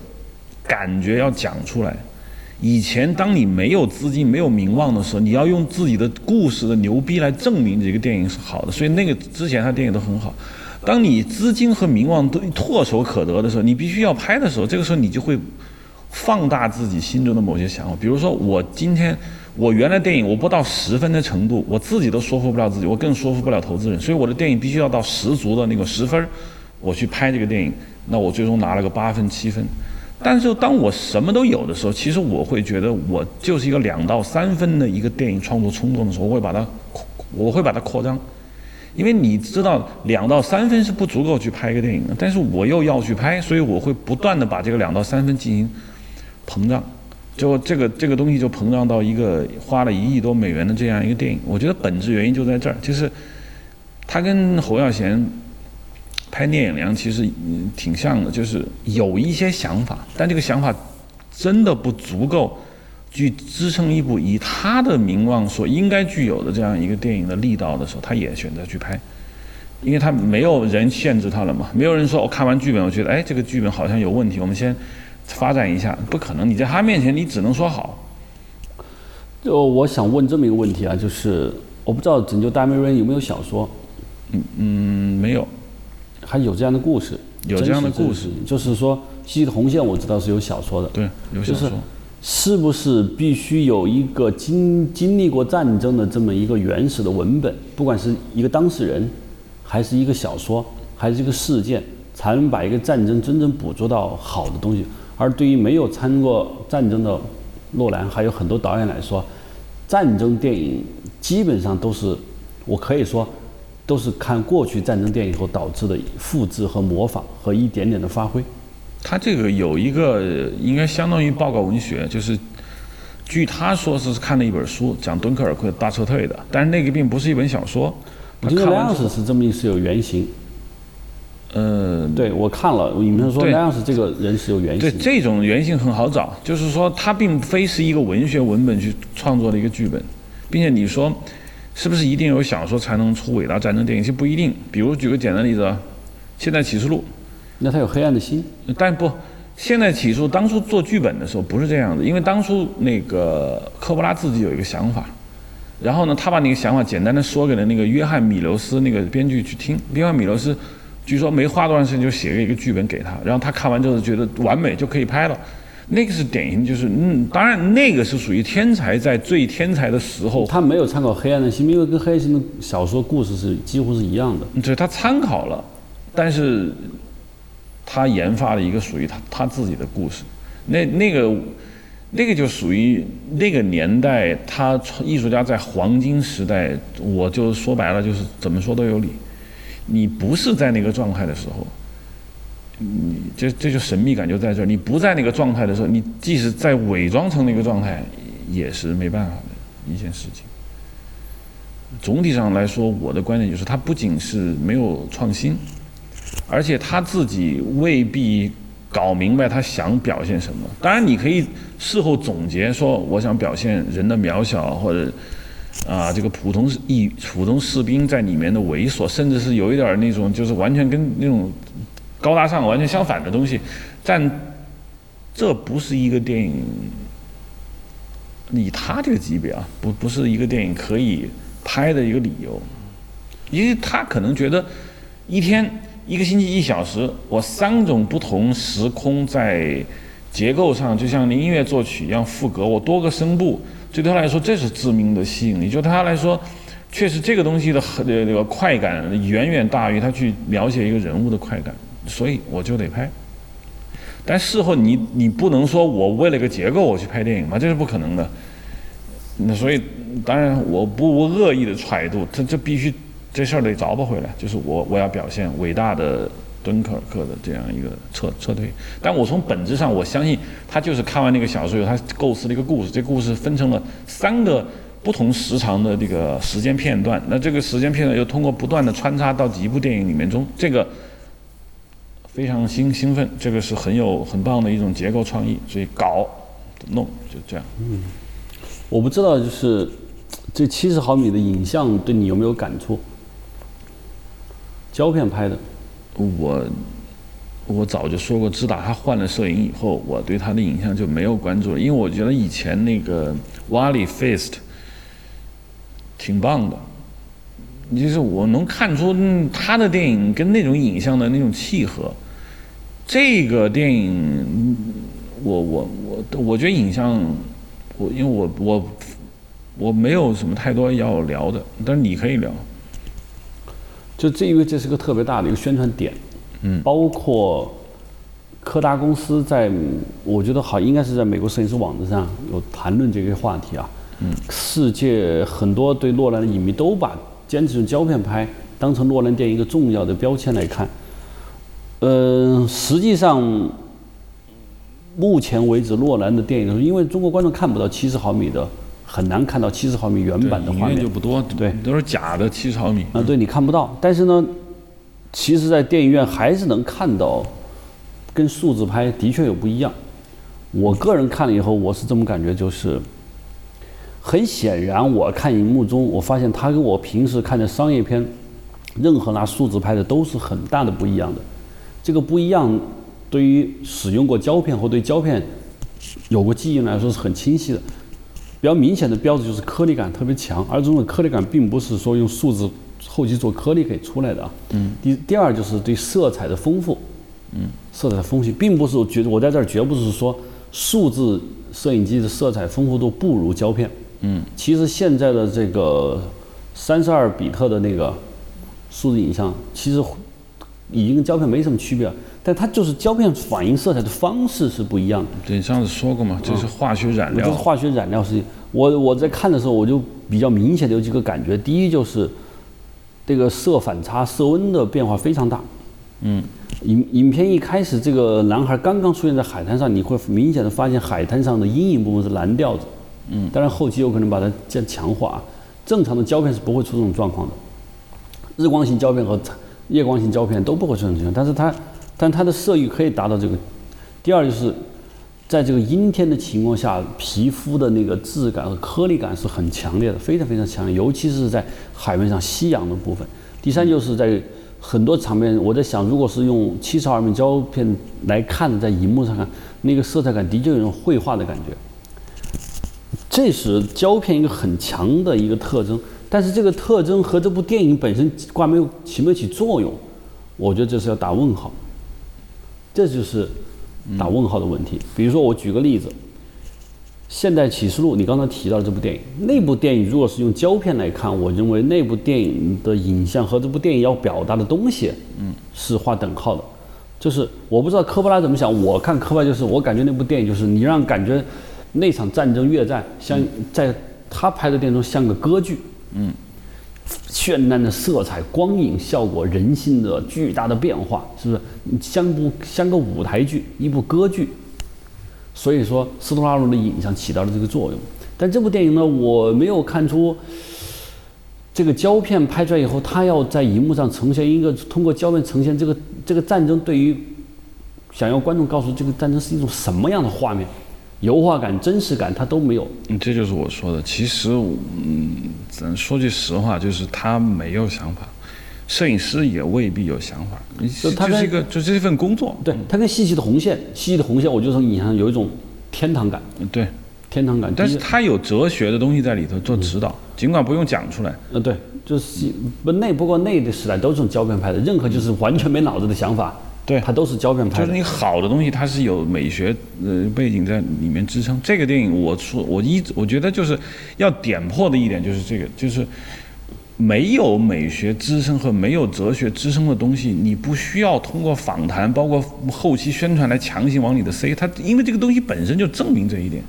感觉要讲出来。以前当你没有资金、没有名望的时候，你要用自己的故事的牛逼来证明这个电影是好的。所以那个之前他电影都很好。当你资金和名望都唾手可得的时候，你必须要拍的时候，这个时候你就会放大自己心中的某些想法。比如说，我今天。我原来电影我不到十分的程度，我自己都说服不了自己，我更说服不了投资人，所以我的电影必须要到十足的那个十分我去拍这个电影，那我最终拿了个八分七分。但是当我什么都有的时候，其实我会觉得我就是一个两到三分的一个电影创作冲动的时候，我会把它，我会把它扩张，因为你知道两到三分是不足够去拍一个电影的，但是我又要去拍，所以我会不断的把这个两到三分进行膨胀。就这个这个东西就膨胀到一个花了一亿多美元的这样一个电影，我觉得本质原因就在这儿，就是他跟侯耀贤拍聂隐娘其实挺像的，就是有一些想法，但这个想法真的不足够去支撑一部以他的名望所应该具有的这样一个电影的力道的时候，他也选择去拍，因为他没有人限制他了嘛，没有人说我看完剧本，我觉得哎这个剧本好像有问题，我们先。发展一下不可能，你在他面前你只能说好。就我想问这么一个问题啊，就是我不知道《拯救大美人》有没有小说？嗯嗯，没有，还有这样的故事？有这样的故事，就是说《西的红线》我知道是有小说的，对，有小说。是不是必须有一个经经历过战争的这么一个原始的文本，不管是一个当事人，还是一个小说，还是一个事件，才能把一个战争真正捕捉到好的东西？而对于没有参过战争的诺兰，还有很多导演来说，战争电影基本上都是，我可以说，都是看过去战争电影后导致的复制和模仿和一点点的发挥。他这个有一个应该相当于报告文学，就是据他说是看了一本书，讲敦刻尔克大撤退的，但是那个并不是一本小说。我觉得那样子是这么一是有原型。嗯，对我看了，你们说那样是这个人是有原型。对，这种原型很好找，就是说他并非是一个文学文本去创作的一个剧本，并且你说是不是一定有小说才能出伟大战争电影？其实不一定。比如举个简单例子啊，《现代启示录》，那他有黑暗的心，但不，《现代启示录》当初做剧本的时候不是这样的，因为当初那个科波拉自己有一个想法，然后呢，他把那个想法简单的说给了那个约翰米留斯那个编剧去听，约翰米留斯。据说没花多长时间就写了一个剧本给他，然后他看完之后觉得完美就可以拍了。那个是典型，就是嗯，当然那个是属于天才在最天才的时候。他没有参考《黑暗的心》，因为跟《黑暗的心》的小说故事是几乎是一样的。对，他参考了，但是他研发了一个属于他他自己的故事。那那个那个就属于那个年代，他艺术家在黄金时代，我就说白了就是怎么说都有理。你不是在那个状态的时候，你这这就神秘感就在这儿。你不在那个状态的时候，你即使在伪装成那个状态，也是没办法的一件事情。总体上来说，我的观点就是，他不仅是没有创新，而且他自己未必搞明白他想表现什么。当然，你可以事后总结说，我想表现人的渺小，或者。啊，这个普通一普通士兵在里面的猥琐，甚至是有一点那种，就是完全跟那种高大上完全相反的东西，但这不是一个电影，以他这个级别啊，不不是一个电影可以拍的一个理由，因为他可能觉得一天一个星期一小时，我三种不同时空在结构上，就像音乐作曲一样副歌，我多个声部。对他来说，这是致命的吸引力。就他来说，确实这个东西的这个快感远远大于他去描写一个人物的快感，所以我就得拍。但事后你你不能说我为了个结构我去拍电影嘛，这是不可能的。那所以当然我不无恶意的揣度，他这必须这事儿得找不回来。就是我我要表现伟大的敦刻尔克的这样一个撤撤退。但我从本质上，我相信他就是看完那个小说以后，他构思了一个故事，这故事分成了三个不同时长的这个时间片段，那这个时间片段又通过不断的穿插到几部电影里面中，这个非常兴兴奋，这个是很有很棒的一种结构创意，所以搞弄就这样。嗯我不知道，就是这七十毫米的影像对你有没有感触？胶片拍的，我我早就说过，自打他换了摄影以后，我对他的影像就没有关注了，因为我觉得以前那个 Wally Fist 挺棒的，就是我能看出他的电影跟那种影像的那种契合。这个电影，我我我我觉得影像，我因为我我我没有什么太多要聊的，但是你可以聊。就这因为这是个特别大的一个宣传点，嗯包括柯达公司在，我觉得好应该是在美国摄影师网站上有谈论这个话题啊。嗯，世界很多对诺兰的影迷都把坚持用胶片拍当成诺兰电影一个重要的标签来看。呃，实际上，目前为止，诺兰的电影，因为中国观众看不到七十毫米的，很难看到七十毫米原版的画面就。不多，对，都是假的七十毫米。啊，对你看不到，但是呢，其实，在电影院还是能看到，跟数字拍的确有不一样。我个人看了以后，我是这么感觉，就是很显然，我看荧幕中，我发现它跟我平时看的商业片，任何拿数字拍的都是很大的不一样的。这个不一样，对于使用过胶片或对胶片有过记忆来说是很清晰的。比较明显的标志就是颗粒感特别强，而这种颗粒感并不是说用数字后期做颗粒可以出来的啊。嗯。第第二就是对色彩的丰富，嗯，色彩的丰富，并不是我觉得我在这儿绝不是说数字摄影机的色彩丰富度不如胶片，嗯，其实现在的这个三十二比特的那个数字影像，其实已经跟胶片没什么区别了，但它就是胶片反映色彩的方式是不一样的。对，上次说过嘛，这是化学染料。我这是化学染料事情。我我在看的时候，我就比较明显的有几个感觉。第一就是这个色反差、色温的变化非常大。嗯，影影片一开始，这个男孩刚刚出现在海滩上，你会明显的发现海滩上的阴影部分是蓝调子。嗯，当然后期有可能把它这样强化。正常的胶片是不会出这种状况的。日光型胶片和夜光型胶片都不会出现这种情况，但是它，但它的色域可以达到这个。第二就是，在这个阴天的情况下，皮肤的那个质感和颗粒感是很强烈的，非常非常强烈，尤其是在海面上夕阳的部分。第三就是在很多场面，我在想，如果是用七十二米胶片来看的，在荧幕上看，那个色彩感的确有种绘画的感觉。这是胶片一个很强的一个特征，但是这个特征和这部电影本身挂没有起没起作用，我觉得这是要打问号。这就是打问号的问题。比如说，我举个例子，《现代启示录》，你刚才提到的这部电影，那部电影如果是用胶片来看，我认为那部电影的影像和这部电影要表达的东西，嗯，是划等号的。就是我不知道科波拉怎么想，我看科波拉就是我感觉那部电影就是你让感觉那场战争越战像在他拍的电影中像个歌剧，嗯，绚烂的色彩、光影效果、人性的巨大的变化，是不是像部像个舞台剧，一部歌剧？所以说，斯图拉罗的影像起到了这个作用。但这部电影呢，我没有看出这个胶片拍出来以后，它要在荧幕上呈现一个通过胶片呈现这个这个战争对于想要观众告诉这个战争是一种什么样的画面，油画感、真实感，它都没有。嗯，这就是我说的。其实，嗯，咱说句实话，就是他没有想法，摄影师也未必有想法。就他就是一个，就这是一份工作。对，他跟细细的红线，细细的红线，我就从影像有一种天堂感，对，天堂感。但是他有哲学的东西在里头做指导，尽管不用讲出来。呃，对，就是不那不过那的时代都是用胶片拍的，任何就是完全没脑子的想法，对它都是胶片拍的。就是你好的东西，它是有美学呃背景在里面支撑。这个电影，我说我一直我觉得就是要点破的一点就是这个，就是没有美学支撑和没有哲学支撑的东西，你不需要通过访谈，包括后期宣传来强行往里的塞。它因为这个东西本身就证明这一点。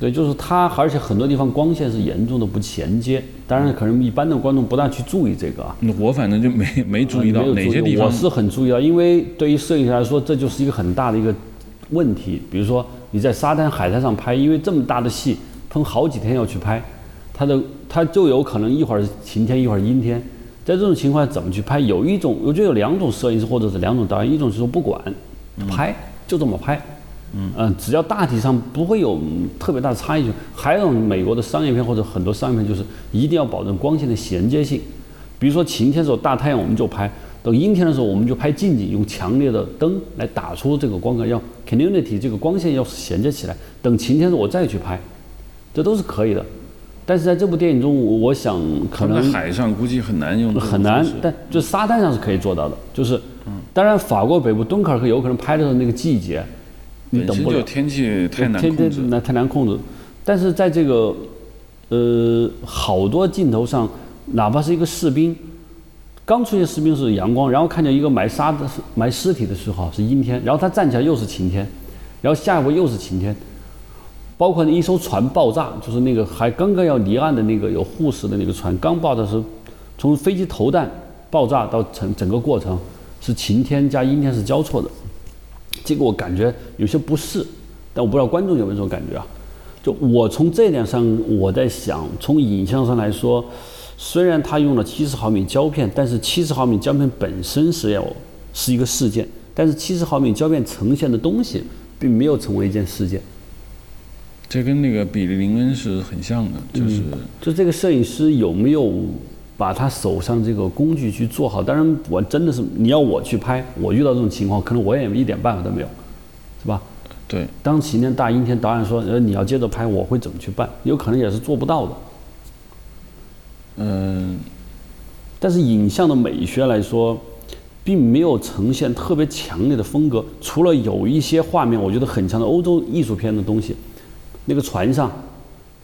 对，就是它，而且很多地方光线是严重的不衔接。当然，可能一般的观众不大去注意这个啊。我反正就没没注意到哪些地方。我是很注意到，因为对于摄影师来说，这就是一个很大的一个问题。比如说你在沙滩、海滩上拍，因为这么大的戏，分好几天要去拍，它的它就有可能一会儿晴天，一会儿阴天。在这种情况下怎么去拍？有一种，我觉得有两种摄影师或者是两种导演，一种是说不管拍，就这么拍。嗯只要大体上不会有特别大的差异，就还有美国的商业片或者很多商业片，就是一定要保证光线的衔接性。比如说晴天的时候大太阳我们就拍，等阴天的时候我们就拍近景，用强烈的灯来打出这个光感，要 continuity 这个光线要衔接起来。等晴天的时候我再去拍，这都是可以的。但是在这部电影中，我想可能海上估计很难用，很难。但就沙滩上是可以做到的，就是当然法国北部敦刻尔克有可能拍的时候那个季节。你等不了，天气太难控制，那太难控制。但是在这个，呃，好多镜头上，哪怕是一个士兵，刚出现士兵是阳光，然后看见一个埋沙的埋尸体的时候是阴天，然后他站起来又是晴天，然后下一步又是晴天。包括一艘船爆炸，就是那个还刚刚要离岸的那个有护士的那个船，刚爆的时候，从飞机投弹爆炸到整整个过程是晴天加阴天是交错的。这个我感觉有些不适，但我不知道观众有没有这种感觉啊？就我从这点上，我在想，从影像上来说，虽然他用了七十毫米胶片，但是七十毫米胶片本身是要是一个事件，但是七十毫米胶片呈现的东西并没有成为一件事件。这跟那个比利林恩是很像的，就是就这个摄影师有没有？把他手上这个工具去做好，当然我真的是你要我去拍，我遇到这种情况，可能我也一点办法都没有，是吧？对。当晴天大阴天，导演说呃你要接着拍，我会怎么去办？有可能也是做不到的。嗯。但是影像的美学来说，并没有呈现特别强烈的风格，除了有一些画面，我觉得很强的欧洲艺术片的东西，那个船上。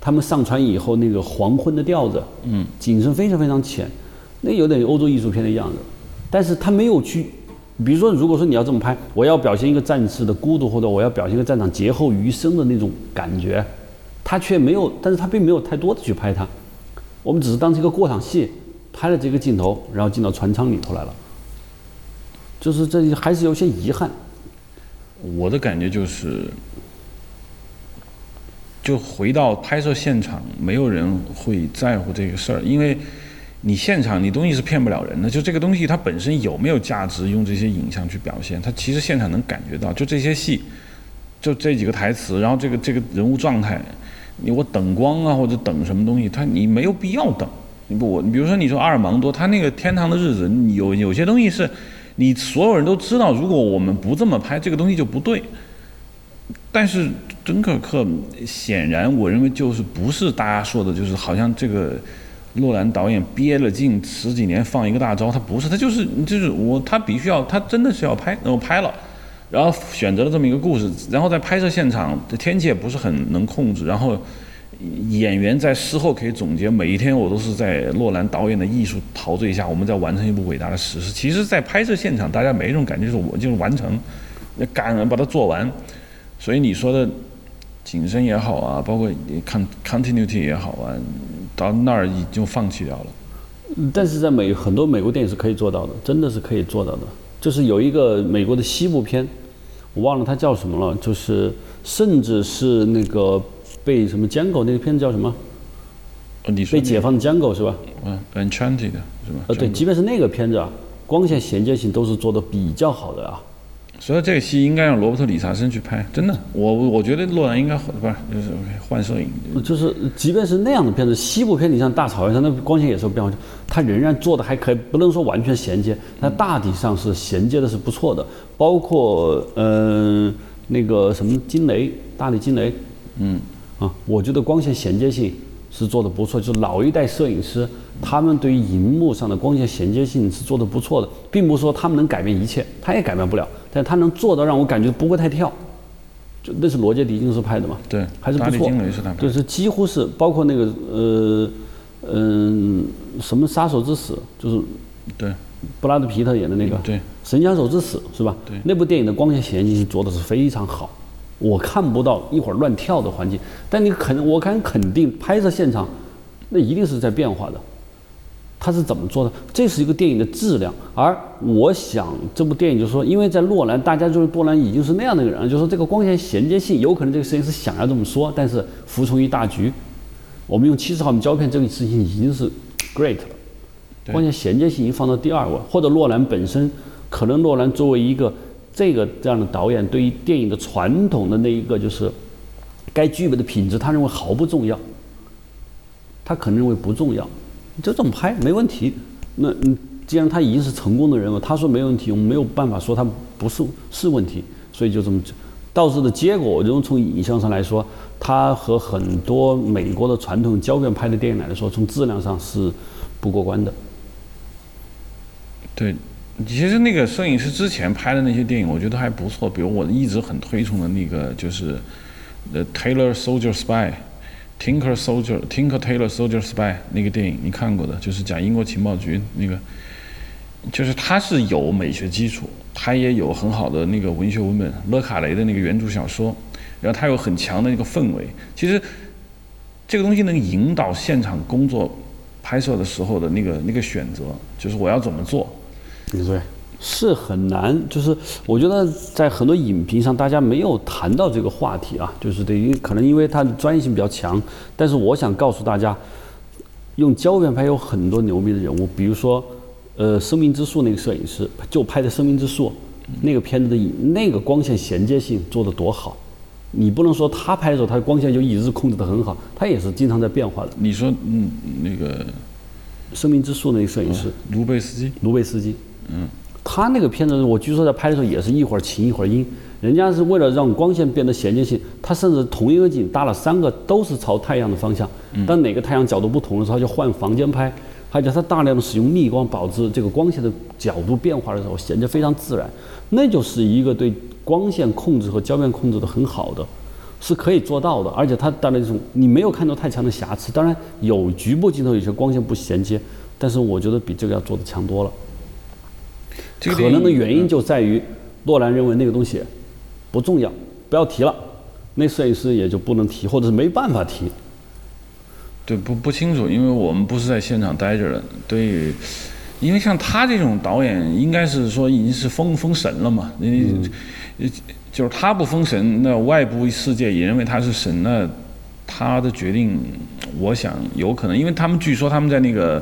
他们上船以后，那个黄昏的调子，嗯，景深非常非常浅，那有点欧洲艺术片的样子。但是他没有去，比如说，如果说你要这么拍，我要表现一个战士的孤独，或者我要表现一个战场劫后余生的那种感觉，他却没有，但是他并没有太多的去拍它。我们只是当成一个过场戏拍了这个镜头，然后进到船舱里头来了。就是这还是有些遗憾。我的感觉就是。就回到拍摄现场，没有人会在乎这个事儿，因为你现场你东西是骗不了人的。就这个东西它本身有没有价值，用这些影像去表现，它其实现场能感觉到。就这些戏，就这几个台词，然后这个这个人物状态，你我等光啊或者等什么东西，他你没有必要等。你不我，你比如说你说阿尔芒多，他那个天堂的日子，有有些东西是你所有人都知道，如果我们不这么拍，这个东西就不对。但是敦刻尔克显然，我认为就是不是大家说的，就是好像这个洛兰导演憋了劲十几年放一个大招，他不是，他就是就是我他必须要，他真的是要拍，然后拍了，然后选择了这么一个故事，然后在拍摄现场的天气也不是很能控制，然后演员在事后可以总结，每一天我都是在洛兰导演的艺术陶醉下，我们在完成一部伟大的史诗。其实，在拍摄现场，大家没一种感觉，就是我就是完成，赶把它做完。所以你说的景深也好啊，包括 con continuity 也好啊，到那儿已经放弃掉了。但是在美很多美国电影是可以做到的，真的是可以做到的。就是有一个美国的西部片，我忘了它叫什么了，就是甚至是那个被什么 Django 那个片子叫什么？你说被解放的 Django 是吧？嗯，Enchanted 是吧？呃，对，即便是那个片子啊，光线衔接性都是做的比较好的啊。所以这个戏应该让罗伯特·理查森去拍，真的，我我觉得洛兰应该不是就是换摄影，就是即便是那样的片子，西部片你像大草原上那光线也是有变化，它仍然做的还可以，不能说完全衔接，但大体上是衔接的是不错的，包括嗯那个什么惊雷，大力惊雷，嗯。啊，我觉得光线衔接性是做的不错，就是老一代摄影师。他们对于荧幕上的光线衔接性是做的不错的，并不是说他们能改变一切，他也改变不了，但他能做到让我感觉不会太跳。就那是罗杰·狄金斯拍的嘛？对，还是不错。是他就是几乎是包括那个呃嗯什么杀手之死，就是对布拉德·皮特演的那个对神枪手之死是吧？对那部电影的光线衔接性做的是非常好，我看不到一会儿乱跳的环境。但你肯，我敢肯定，拍摄现场那一定是在变化的。他是怎么做的？这是一个电影的质量。而我想，这部电影就是说，因为在诺兰，大家就是诺兰已经是那样的一个人，就是说这个光线衔接性，有可能这个摄影师想要这么说，但是服从于大局。我们用七十毫米胶片这个事情已经是 great 了。光线衔接性已经放到第二位，或者诺兰本身，可能诺兰作为一个这个这样的导演，对于电影的传统的那一个就是该具备的品质，他认为毫不重要，他可能认为不重要，就这么拍没问题。那嗯，既然他已经是成功的人了，他说没问题，我们没有办法说他不是是问题，所以就这么导致的结果，我认为从影像上来说，他和很多美国的传统胶片拍的电影来说，从质量上是不过关的。对，其实那个摄影师之前拍的那些电影，我觉得还不错。比如我一直很推崇的那个，就是《呃 Taylor Soldier Spy》，Tinker Soldier，Tinker Taylor Soldier Spy 那个电影，你看过的，就是讲英国情报局那个，就是他是有美学基础，他也有很好的那个文学文本，勒卡雷的那个原著小说，然后他有很强的那个氛围。其实这个东西能引导现场工作拍摄的时候的那个那个选择，就是我要怎么做。对，是很难。就是我觉得在很多影评上，大家没有谈到这个话题啊。就是等于可能因为它的专业性比较强。但是我想告诉大家，用胶片拍有很多牛逼的人物，比如说，呃，《生命之树》那个摄影师就拍的《生命之树》那个片子的影，那个光线衔接性做的多好。你不能说他拍的时候，他的光线就一直控制的很好，他也是经常在变化的。你说，嗯，那个《生命之树》那个摄影师卢贝斯基，卢贝斯基。嗯，他那个片子，我据说在拍的时候也是一会儿晴一会儿阴，人家是为了让光线变得衔接性，他甚至同一个景搭了三个都是朝太阳的方向，当哪个太阳角度不同的时候，他就换房间拍，而且他大量的使用逆光，导致这个光线的角度变化的时候衔接非常自然，那就是一个对光线控制和胶面控制的很好的，是可以做到的，而且他带来一种你没有看到太强的瑕疵，当然有局部镜头有些光线不衔接，但是我觉得比这个要做的强多了。可能的原因就在于，诺兰认为那个东西不重要，不要提了，那摄影师也就不能提，或者是没办法提。对，不不清楚，因为我们不是在现场待着的。对，因为像他这种导演，应该是说已经是封封神了嘛。嗯。就是他不封神，那外部世界也认为他是神，那他的决定，我想有可能，因为他们据说他们在那个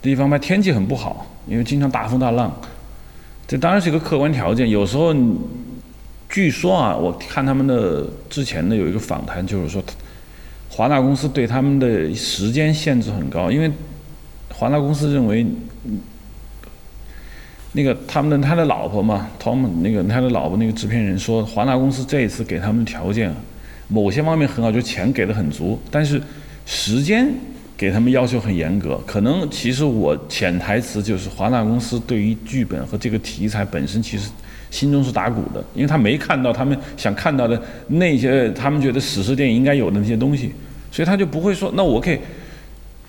地方拍天气很不好，因为经常大风大浪。这当然是一个客观条件。有时候，据说啊，我看他们的之前的有一个访谈，就是说，华纳公司对他们的时间限制很高，因为华纳公司认为，那个他们的他的老婆嘛，Tom 那个他的老婆那个制片人说，华纳公司这一次给他们的条件，某些方面很好，就钱给的很足，但是时间。给他们要求很严格，可能其实我潜台词就是华纳公司对于剧本和这个题材本身其实心中是打鼓的，因为他没看到他们想看到的那些他们觉得史诗电影应该有的那些东西，所以他就不会说那我可以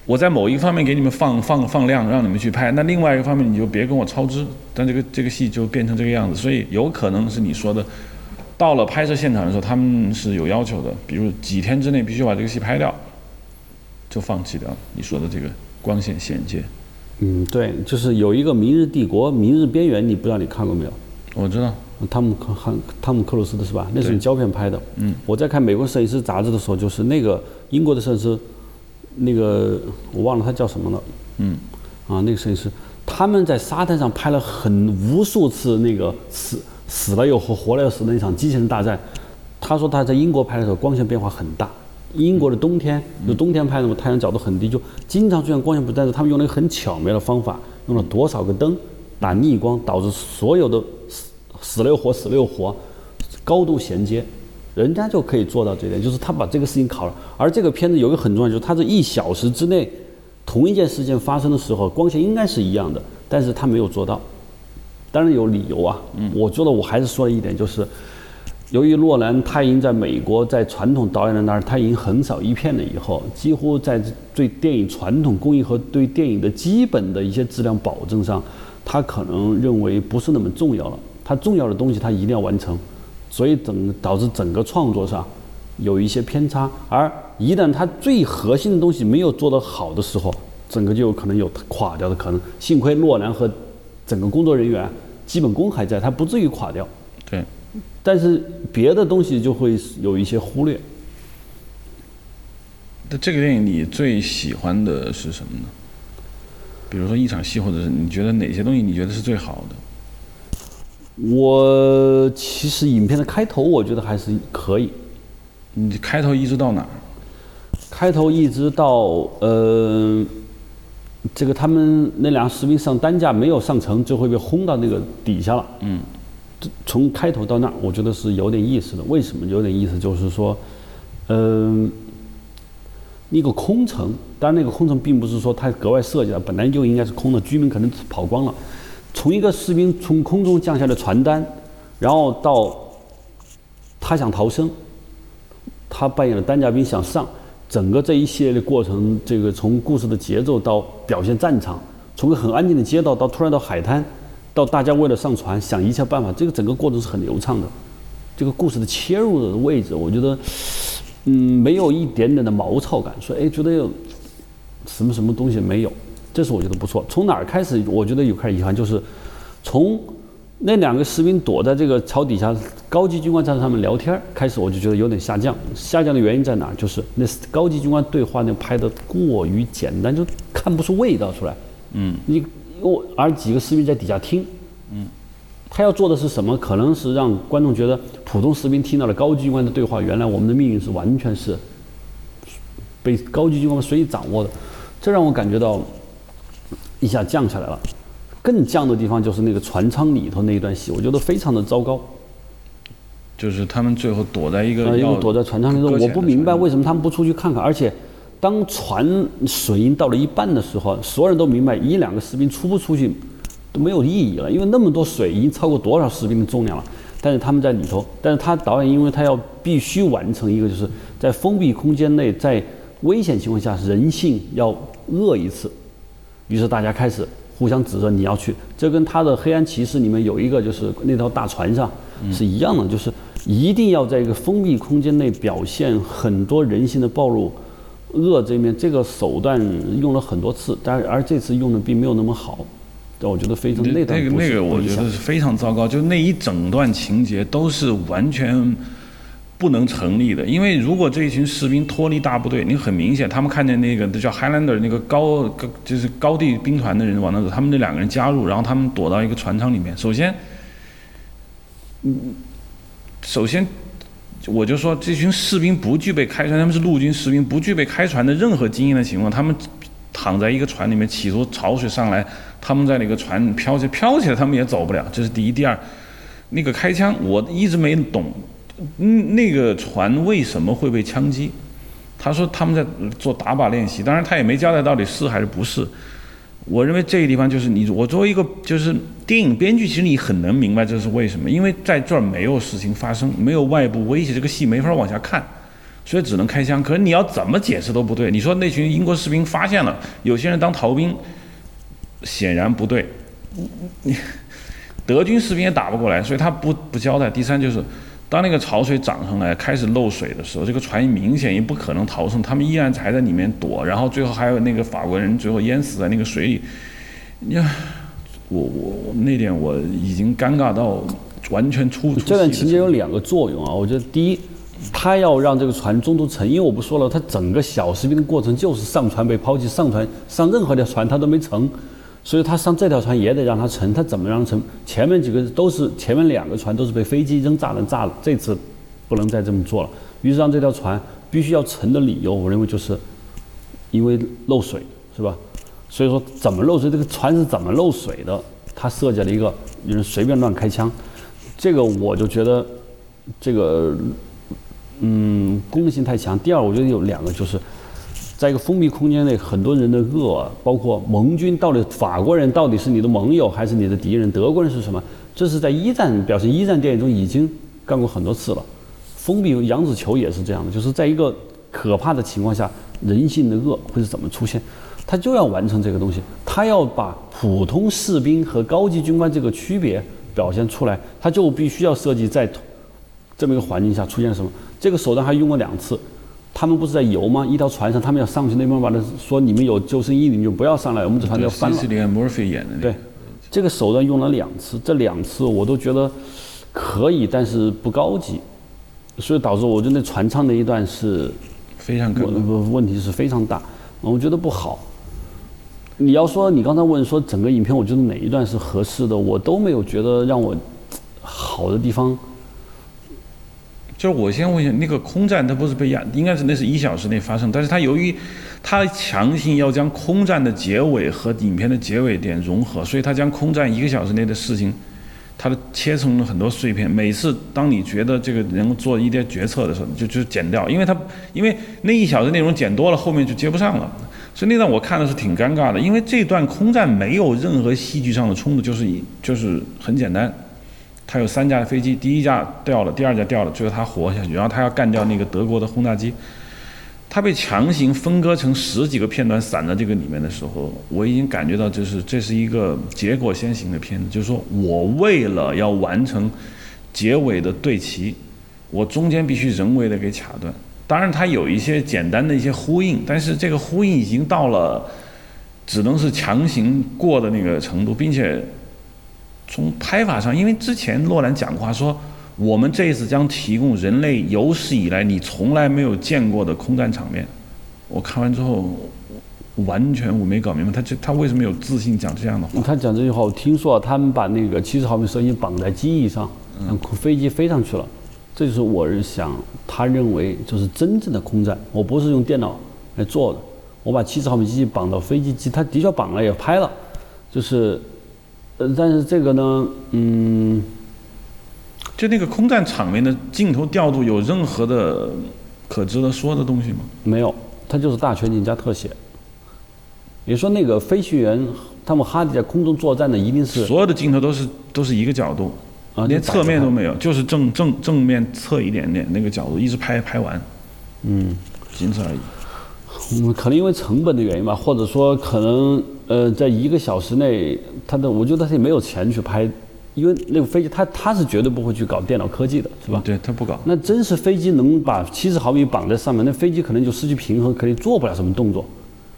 我在某一方面给你们放放放量让你们去拍，那另外一个方面你就别跟我超支，但这个这个戏就变成这个样子，所以有可能是你说的，到了拍摄现场的时候他们是有要求的，比如几天之内必须把这个戏拍掉。就放弃掉你说的这个光线衔接。嗯，对，就是有一个《明日帝国》《明日边缘》，你不知道你看过没有？我知道，汤姆克汉汤姆克鲁斯的是吧？那是用胶片拍的。嗯。我在看《美国摄影师》杂志的时候，就是那个英国的摄影师，那个我忘了他叫什么了。嗯。啊，那个摄影师，他们在沙滩上拍了很无数次那个死死了又活，活了又死的那场机器人大战。他说他在英国拍的时候，光线变化很大。英国的冬天，就冬天拍的嘛，太阳角度很低，就经常出现光线不但是他们用了一个很巧妙的方法，用了多少个灯打逆光，导致所有的死死了又活，死了又活，高度衔接，人家就可以做到这点，就是他把这个事情考了。而这个片子有一个很重要，就是它这一小时之内，同一件事件发生的时候，光线应该是一样的，但是他没有做到，当然有理由啊。嗯我觉得我还是说了一点，就是。由于诺兰他已经在美国，在传统导演的那儿他已经横扫一片了，以后几乎在对电影传统工艺和对电影的基本的一些质量保证上，他可能认为不是那么重要了。他重要的东西他一定要完成，所以整导致整个创作上有一些偏差。而一旦他最核心的东西没有做得好的时候，整个就有可能有垮掉的可能。幸亏诺兰和整个工作人员基本功还在，他不至于垮掉。对，但是别的东西就会有一些忽略。那这个电影你最喜欢的是什么呢？比如说一场戏，或者是你觉得哪些东西你觉得是最好的？我其实影片的开头我觉得还是可以，你开头一直到哪儿？开头一直到呃，这个他们那两个士兵上担架没有上成，就会被轰到那个底下了。嗯，从开头到那儿，我觉得是有点意思的。为什么有点意思？就是说，嗯、一个空城，当然那个空城并不是说它格外设计的，本来就应该是空的，居民可能跑光了。从一个士兵从空中降下的传单，然后到他想逃生，他扮演了担架兵想上，整个这一系列的过程，这个从故事的节奏到表现战场，从个很安静的街道到突然到海滩，到大家为了上船想一切办法，这个整个过程是很流畅的。这个故事的切入的位置，我觉得，嗯，没有一点点的毛糙感，说哎，觉得有什么什么东西没有，这是我觉得不错。从哪儿开始，我觉得有开始遗憾，就是从那两个士兵躲在这个桥底下，高级军官在上面聊天开始，我就觉得有点下降。下降的原因在哪儿？就是那高级军官对话那拍的过于简单，就看不出味道出来。嗯，你我而几个士兵在底下听，嗯，他要做的是什么？可能是让观众觉得普通士兵听到了高级军官的对话，原来我们的命运是完全是被高级军官随意掌握的，这让我感觉到一下降下来了。更降的地方就是那个船舱里头那一段戏，我觉得非常的糟糕。就是他们最后躲在一个呃，因为躲在船舱里头，我不明白为什么他们不出去看看。而且，当船水已经到了一半的时候，所有人都明白一两个士兵出不出去都没有意义了，因为那么多水已经超过多少士兵的重量了。但是他们在里头，但是他导演因为他要必须完成一个，就是在封闭空间内，在危险情况下，人性要恶一次。于是大家开始互相指责你要去，这跟他的《黑暗骑士》里面有一个就是那条大船上是一样的，就是一定要在一个封闭空间内表现很多人性的暴露。恶这面这个手段用了很多次，但是而这次用的并没有那么好，但我觉得非常那段那个那个，我觉得是非常糟糕，就那一整段情节都是完全不能成立的。因为如果这一群士兵脱离大部队，你很明显，他们看见那个叫 Highlander 那个高高就是高地兵团的人往那走，他们那两个人加入，然后他们躲到一个船舱里面。首先，嗯，首先我就说这群士兵不具备开船，他们是陆军士兵，不具备开船的任何经验的情况，他们躺在一个船里面，企图潮水上来，他们在那个船飘起飘起来，他们也走不了。这是第一，第二，那个开枪我一直没懂，嗯，那个船为什么会被枪击？他说他们在做打靶练习，当然他也没交代到底是还是不是。我认为这个地方就是你，我作为一个就是电影编剧，其实你很能明白这是为什么，因为在这儿没有事情发生，没有外部威胁，这个戏没法往下看，所以只能开枪。可是你要怎么解释都不对。你说那群英国士兵发现了有些人当逃兵，显然不对。你 德军士兵也打不过来，所以他不不交代。第三就是，当那个潮水涨上来开始漏水的时候，这个船明显也不可能逃生，他们依然还在里面躲，然后最后还有那个法国人最后淹死在那个水里。呀，我我我那点我已经尴尬到完全出不这段情节有两个作用啊，我觉得第一，他要让这个船中途沉，因为我不说了，他整个小士兵的过程就是上船被抛弃，上船上任何条船他都没成，所以他上这条船也得让他沉，他怎么让他沉？前面几个都是前面两个船都是被飞机扔炸弹炸了，这次不能再这么做了，于是让这条船必须要沉的理由，我认为就是因为漏水，是吧？所以说怎么漏水？这个船是怎么漏水的？他设计了一个就是随便乱开枪，这个我就觉得这个嗯功能性太强。第二，我觉得有两个就是。在一个封闭空间内，很多人的恶，包括盟军到底法国人到底是你的盟友还是你的敌人？德国人是什么？这是在一战表现一战电影中已经干过很多次了。封闭杨紫琼也是这样的，就是在一个可怕的情况下，人性的恶会是怎么出现？他就要完成这个东西，他要把普通士兵和高级军官这个区别表现出来，他就必须要设计在这么一个环境下出现什么？这个手段还用过两次。他们不是在游吗？一条船上，他们要上去那边把他说你们有救生衣，你们就不要上来，我们这船就要翻了。对，这个手段用了两次，这两次我都觉得可以，但是不高级，所以导致我觉得那船舱那一段是非常可问问题是非常大，我觉得不好。你要说你刚才问说整个影片，我觉得哪一段是合适的，我都没有觉得让我好的地方。就是我先问一下，那个空战它不是被压，应该是那是一小时内发生，但是它由于它强行要将空战的结尾和影片的结尾点融合，所以它将空战一个小时内的事情，它的切成了很多碎片。每次当你觉得这个人做一点决策的时候，就就剪掉，因为它因为那一小时内容剪多了，后面就接不上了。所以那段我看的是挺尴尬的，因为这段空战没有任何戏剧上的冲突，就是就是很简单。他有三架飞机，第一架掉了，第二架掉了，最后他活下去。然后他要干掉那个德国的轰炸机，他被强行分割成十几个片段散在这个里面的时候，我已经感觉到就是这是一个结果先行的片子，就是说我为了要完成结尾的对齐，我中间必须人为的给卡断。当然，它有一些简单的一些呼应，但是这个呼应已经到了只能是强行过的那个程度，并且。从拍法上，因为之前诺兰讲过说，我们这一次将提供人类有史以来你从来没有见过的空战场面。我看完之后，完全我没搞明白他这他为什么有自信讲这样的话。他讲这句话，我听说他们把那个七十毫米摄影机绑在机翼上，让飞机飞上去了。这就是我是想，他认为就是真正的空战。我不是用电脑来做的，我把七十毫米机器绑到飞机机，他的确绑了也拍了，就是。呃，但是这个呢，嗯，就那个空战场面的镜头调度有任何的可值得说的东西吗？没有，它就是大全景加特写。你说那个飞行员他们哈迪在空中作战的一定是所有的镜头都是都是一个角度啊，连侧面都没有，就是正正正面侧一点点那个角度一直拍拍完，嗯，仅此而已。嗯，可能因为成本的原因吧，或者说可能呃，在一个小时内，他的我觉得他也没有钱去拍，因为那个飞机他他是绝对不会去搞电脑科技的，是吧？对他不搞。那真是飞机能把七十毫米绑在上面，那飞机可能就失去平衡，肯定做不了什么动作，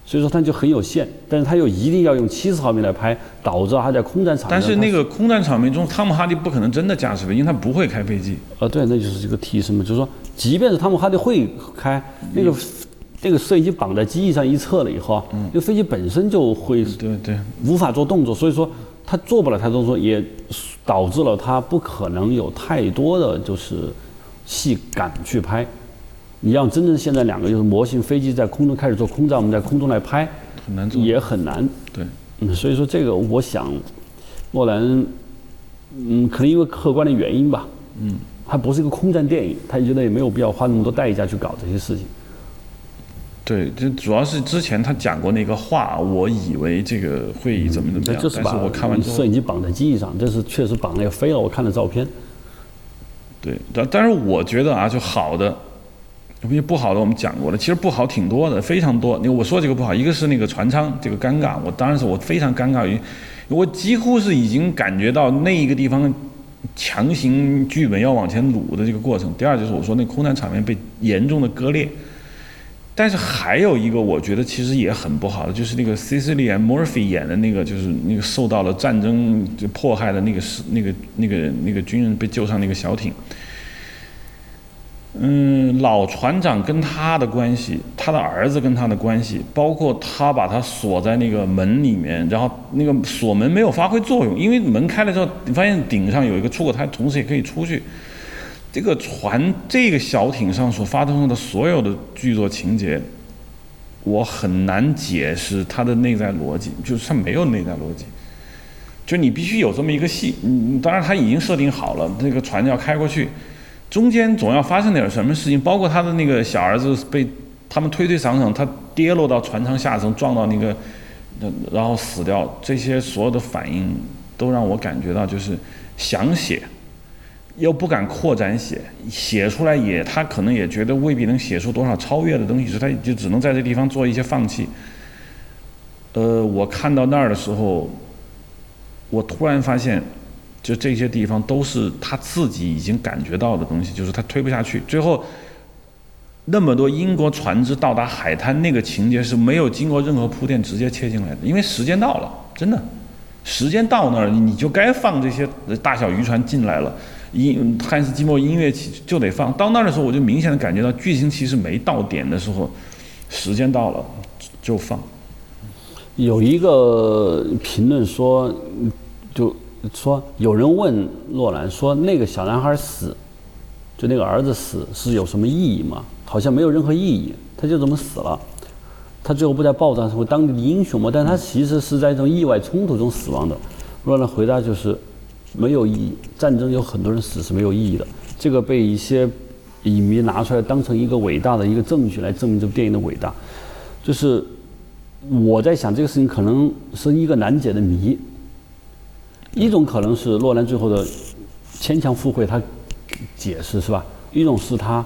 所以说它就很有限。但是他又一定要用七十毫米来拍，导致他在空战场。但是那个空战场面中，汤姆哈迪不可能真的驾驶飞机，因为他不会开飞机。啊，对，那就是这个提升嘛，就是说，即便是汤姆哈迪会开那个。那个摄影机绑在机翼上一侧了以后啊，嗯那飞机本身就会对对无法做动作，所以说它做不了太多动作，也导致了它不可能有太多的就是戏敢去拍。你让真正现在两个就是模型飞机在空中开始做空战，我们在空中来拍，很难做，也很难。对，嗯，所以说这个我想，诺兰，嗯，可能因为客观的原因吧，嗯，它不是一个空战电影，他觉得也没有必要花那么多代价去搞这些事情。对，就主要是之前他讲过那个话，我以为这个会怎么怎么样，但是我看完之后，摄影机绑在机翼上，这是确实绑那个飞了。我看了照片。对，但但是我觉得啊，就好的，因为不好的我们讲过了，其实不好挺多的，非常多。你我说这个不好，一个是那个船舱这个尴尬，我当然是我非常尴尬于，我几乎是已经感觉到那一个地方强行剧本要往前撸的这个过程。第二就是我说那空难场面被严重的割裂。但是还有一个，我觉得其实也很不好的，就是那个 Cecilia Murphy 演的那个，就是那个受到了战争就迫害的那个是那个那个那个军人被救上那个小艇。嗯，老船长跟他的关系，他的儿子跟他的关系，包括他把他锁在那个门里面，然后那个锁门没有发挥作用，因为门开了之后，你发现顶上有一个出口，他同时也可以出去。这个船，这个小艇上所发生的所有的剧作情节，我很难解释它的内在逻辑，就是它没有内在逻辑。就你必须有这么一个戏，嗯，当然它已经设定好了，这个船要开过去，中间总要发生点什么事情，包括他的那个小儿子被他们推推搡搡，他跌落到船舱下层，撞到那个，然后死掉，这些所有的反应都让我感觉到就是想写。又不敢扩展写，写出来也他可能也觉得未必能写出多少超越的东西，所以他就只能在这地方做一些放弃。呃，我看到那儿的时候，我突然发现，就这些地方都是他自己已经感觉到的东西，就是他推不下去。最后，那么多英国船只到达海滩，那个情节是没有经过任何铺垫直接切进来的，因为时间到了，真的，时间到那儿你就该放这些大小渔船进来了。音汉斯季默音乐起就得放到那儿的时候，我就明显的感觉到剧情其实没到点的时候，时间到了就放。有一个评论说，就说有人问洛兰说那个小男孩死，就那个儿子死是有什么意义吗？好像没有任何意义，他就这么死了，他最后不在报上成为当地的英雄吗？但他其实是在一种意外冲突中死亡的。洛兰回答就是。没有意义，战争有很多人死是没有意义的。这个被一些影迷拿出来当成一个伟大的一个证据来证明这部电影的伟大。就是我在想这个事情可能是一个难解的谜。一种可能是洛兰最后的牵强附会，他解释是吧？一种是他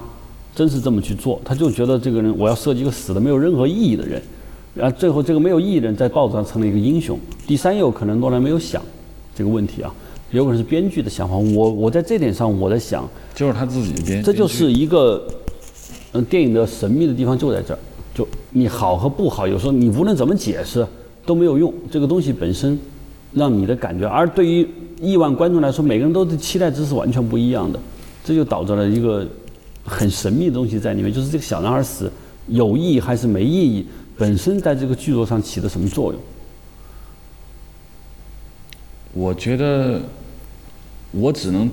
真是这么去做，他就觉得这个人我要设计一个死的没有任何意义的人，然后最后这个没有意义的人在报纸上成了一个英雄。第三有可能洛兰没有想这个问题啊。有可能是编剧的想法，我我在这点上我在想，就是他自己编，这就是一个，嗯，电影的神秘的地方就在这儿，就你好和不好，有时候你无论怎么解释都没有用，这个东西本身让你的感觉，而对于亿万观众来说，每个人都是期待值是完全不一样的，这就导致了一个很神秘的东西在里面，就是这个小男孩死有意义还是没意义，本身在这个剧作上起的什么作用？我觉得。我只能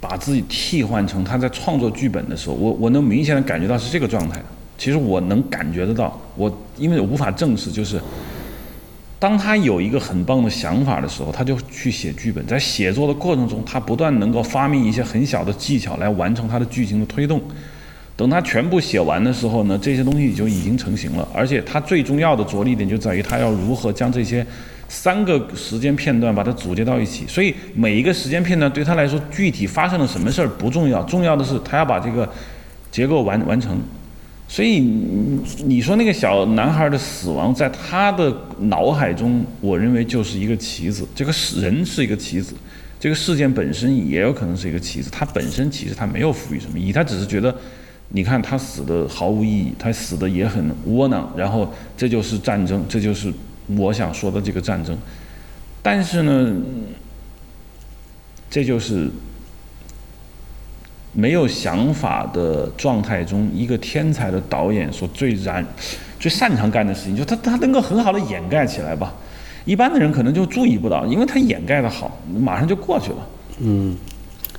把自己替换成他在创作剧本的时候，我我能明显的感觉到是这个状态。其实我能感觉得到，我因为无法证实，就是当他有一个很棒的想法的时候，他就去写剧本。在写作的过程中，他不断能够发明一些很小的技巧来完成他的剧情的推动。等他全部写完的时候呢，这些东西就已经成型了。而且他最重要的着力点就在于他要如何将这些。三个时间片段把它组接到一起，所以每一个时间片段对他来说具体发生了什么事儿不重要，重要的是他要把这个结构完完成。所以你说那个小男孩的死亡，在他的脑海中，我认为就是一个棋子。这个人是一个棋子，这个事件本身也有可能是一个棋子。他本身其实他没有赋予什么意义，他只是觉得，你看他死的毫无意义，他死的也很窝囊，然后这就是战争，这就是。我想说的这个战争，但是呢，这就是没有想法的状态中，一个天才的导演所最燃、最擅长干的事情，就他他能够很好的掩盖起来吧。一般的人可能就注意不到，因为他掩盖的好，马上就过去了。嗯，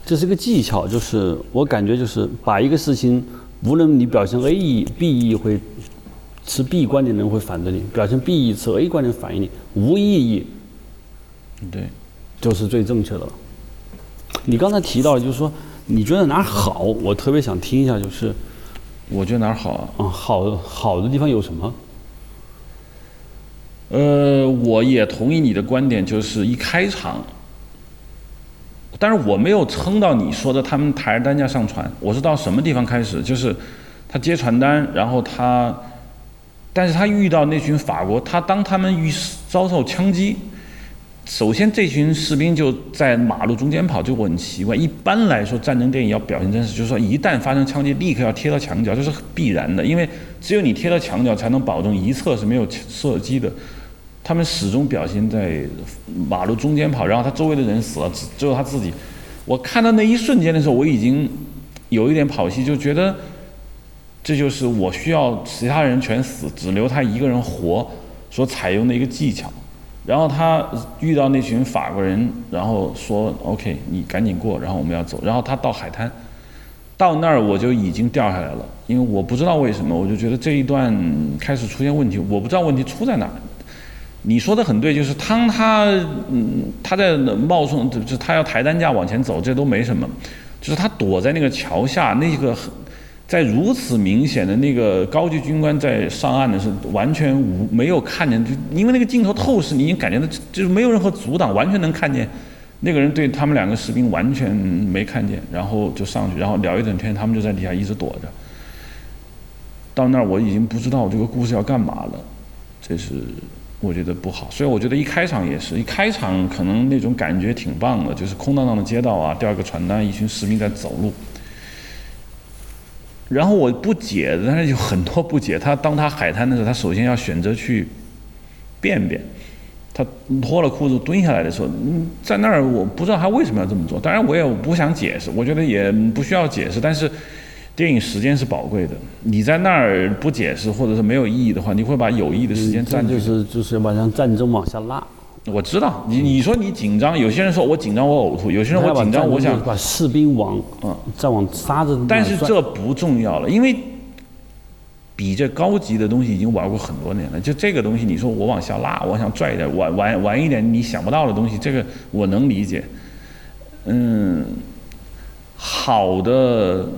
这是一个技巧，就是我感觉就是把一个事情，无论你表现 A 意 B 意会。持 B 观点的人会反对你，表现 B 意持 A 观点反映你，无意义，对，就是最正确的了。你刚才提到就是说，你觉得哪儿好？我特别想听一下，就是我觉得哪儿好啊？啊，好好的地方有什么？呃，我也同意你的观点，就是一开场，但是我没有撑到你说的他们抬着担架上船，我是到什么地方开始？就是他接传单，然后他。但是他遇到那群法国，他当他们遇遭受枪击，首先这群士兵就在马路中间跑，就很奇怪。一般来说，战争电影要表现真实，就是说一旦发生枪击，立刻要贴到墙角，这是必然的，因为只有你贴到墙角，才能保证一侧是没有射击的。他们始终表现在马路中间跑，然后他周围的人死了，只只有他自己。我看到那一瞬间的时候，我已经有一点跑戏，就觉得。这就是我需要其他人全死，只留他一个人活，所采用的一个技巧。然后他遇到那群法国人，然后说：“OK，你赶紧过，然后我们要走。”然后他到海滩，到那儿我就已经掉下来了，因为我不知道为什么，我就觉得这一段开始出现问题，我不知道问题出在哪儿。你说的很对，就是当他嗯他在冒充，就是他要抬担架往前走，这都没什么，就是他躲在那个桥下那个。在如此明显的那个高级军官在上岸的时候，完全无没有看见，就因为那个镜头透视，你已经感觉到就是没有任何阻挡，完全能看见那个人对他们两个士兵完全没看见，然后就上去，然后聊一整天，他们就在底下一直躲着。到那儿我已经不知道这个故事要干嘛了，这是我觉得不好。所以我觉得一开场也是一开场，可能那种感觉挺棒的，就是空荡荡的街道啊，掉个传单，一群士兵在走路。然后我不解，但是有很多不解。他当他海滩的时候，他首先要选择去便便。他脱了裤子蹲下来的时候，嗯，在那儿我不知道他为什么要这么做。当然我也不想解释，我觉得也不需要解释。但是电影时间是宝贵的，你在那儿不解释或者是没有意义的话，你会把有意义的时间占。就是就是把让战争往下拉。我知道你你说你紧张，有些人说我紧张我呕吐，有些人我紧张我想把士兵往嗯再往沙子。但是这不重要了，因为。比这高级的东西已经玩过很多年了，就这个东西，你说我往下拉，我想拽一点，玩玩玩一点你想不到的东西，这个我能理解。嗯，好的，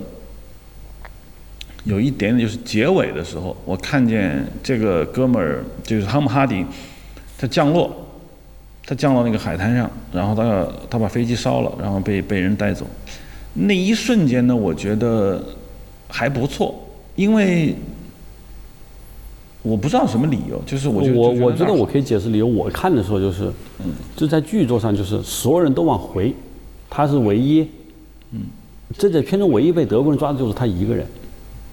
有一点点就是结尾的时候，我看见这个哥们儿就是汤姆哈迪，他降落，他降到那个海滩上，然后他他把飞机烧了，然后被被人带走，那一瞬间呢，我觉得还不错，因为。我不知道什么理由，就是我我我觉得我可以解释理由。我看的时候就是，嗯，就在剧作上就是所有人都往回，他是唯一，嗯，这在片中唯一被德国人抓的就是他一个人。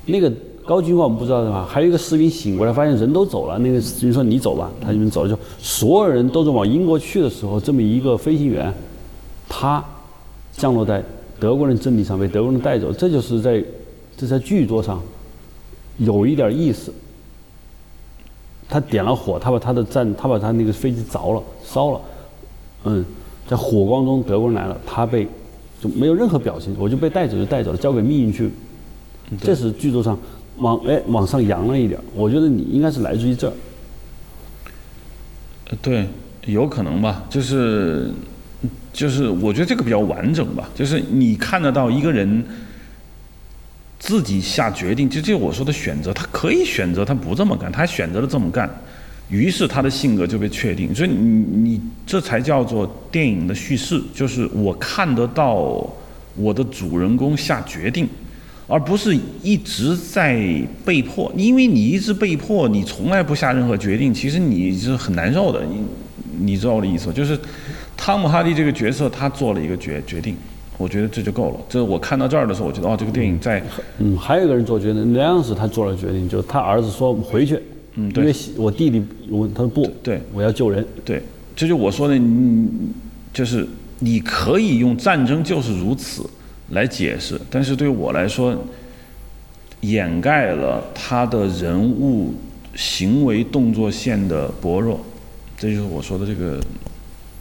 那个高军官我们不知道对吧？还有一个士兵醒过来发现人都走了，那个士兵说你走吧，他就走了。就所有人都是往英国去的时候，这么一个飞行员，他降落在德国人阵地上被德国人带走，这就是在这在剧作上有一点意思。他点了火，他把他的战，他把他那个飞机着了，烧了，嗯，在火光中，德国人来了，他被就没有任何表情，我就被带走就带走了，交给命运去。这是剧作上往哎往上扬了一点，我觉得你应该是来自于这儿。对，有可能吧，就是就是，我觉得这个比较完整吧，就是你看得到一个人。自己下决定，就就我说的选择，他可以选择他不这么干，他选择了这么干，于是他的性格就被确定。所以你你这才叫做电影的叙事，就是我看得到我的主人公下决定，而不是一直在被迫。因为你一直被迫，你从来不下任何决定，其实你是很难受的。你你知道我的意思，就是汤姆哈迪这个角色，他做了一个决决定。我觉得这就够了。这我看到这儿的时候，我觉得哦，这个电影在……嗯，还有一个人做决定，梁样是他做了决定，就是他儿子说回去，嗯，对因为我弟弟，我他说不，对，我要救人，对，这就我说的，你就是你可以用战争就是如此来解释，但是对我来说，掩盖了他的人物行为动作线的薄弱，这就是我说的这个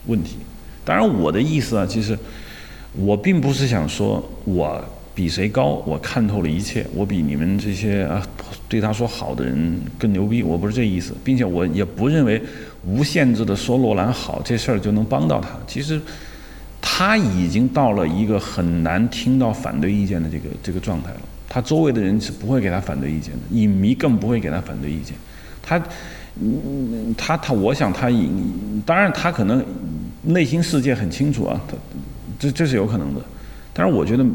问题。当然，我的意思啊，其实。我并不是想说我比谁高，我看透了一切，我比你们这些啊对他说好的人更牛逼，我不是这意思，并且我也不认为无限制的说罗兰好这事儿就能帮到他。其实他已经到了一个很难听到反对意见的这个这个状态了，他周围的人是不会给他反对意见的，影迷更不会给他反对意见。他，嗯，他他，我想他影，当然他可能内心世界很清楚啊，他。这这是有可能的，但是我觉得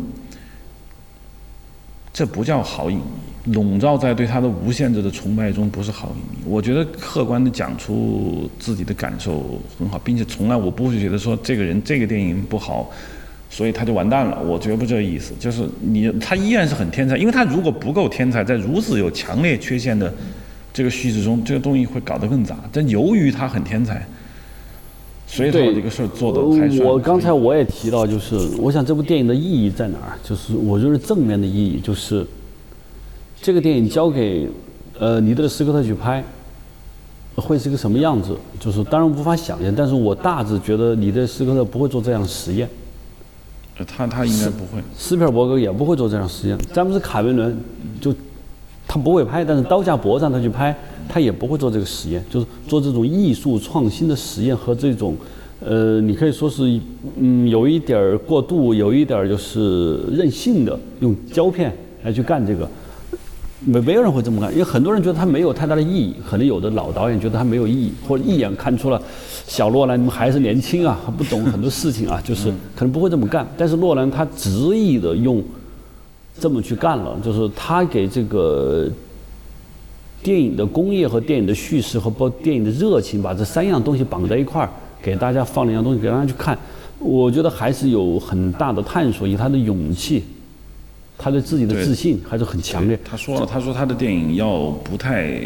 这不叫好影迷，笼罩在对他的无限制的崇拜中不是好影迷。我觉得客观的讲出自己的感受很好，并且从来我不会觉得说这个人这个电影不好，所以他就完蛋了。我绝不这个意思，就是你他依然是很天才，因为他如果不够天才，在如此有强烈缺陷的这个叙事中，这个东西会搞得更杂。但由于他很天才。所以这个事儿做的还算。我刚才我也提到，就是我想这部电影的意义在哪儿？就是我觉得正面的意义就是，这个电影交给呃尼德斯科特去拍，会是个什么样子？就是当然无法想象，但是我大致觉得尼德斯科特不会做这样的实验。他他应该不会。斯皮尔伯格也不会做这样实验。詹姆斯卡梅伦就他不会拍，但是刀架脖上他去拍。他也不会做这个实验，就是做这种艺术创新的实验和这种，呃，你可以说是，嗯，有一点儿过度，有一点儿就是任性的，用胶片来去干这个，没没有人会这么干，因为很多人觉得它没有太大的意义，可能有的老导演觉得它没有意义，或者一眼看出了小洛兰你们还是年轻啊，还不懂很多事情啊，就是可能不会这么干。但是洛兰他执意的用这么去干了，就是他给这个。电影的工业和电影的叙事和包电影的热情，把这三样东西绑在一块儿，给大家放了一样东西给大家去看。我觉得还是有很大的探索，以他的勇气，他对自己的自信还是很强烈。他说了，他说他的电影要不太，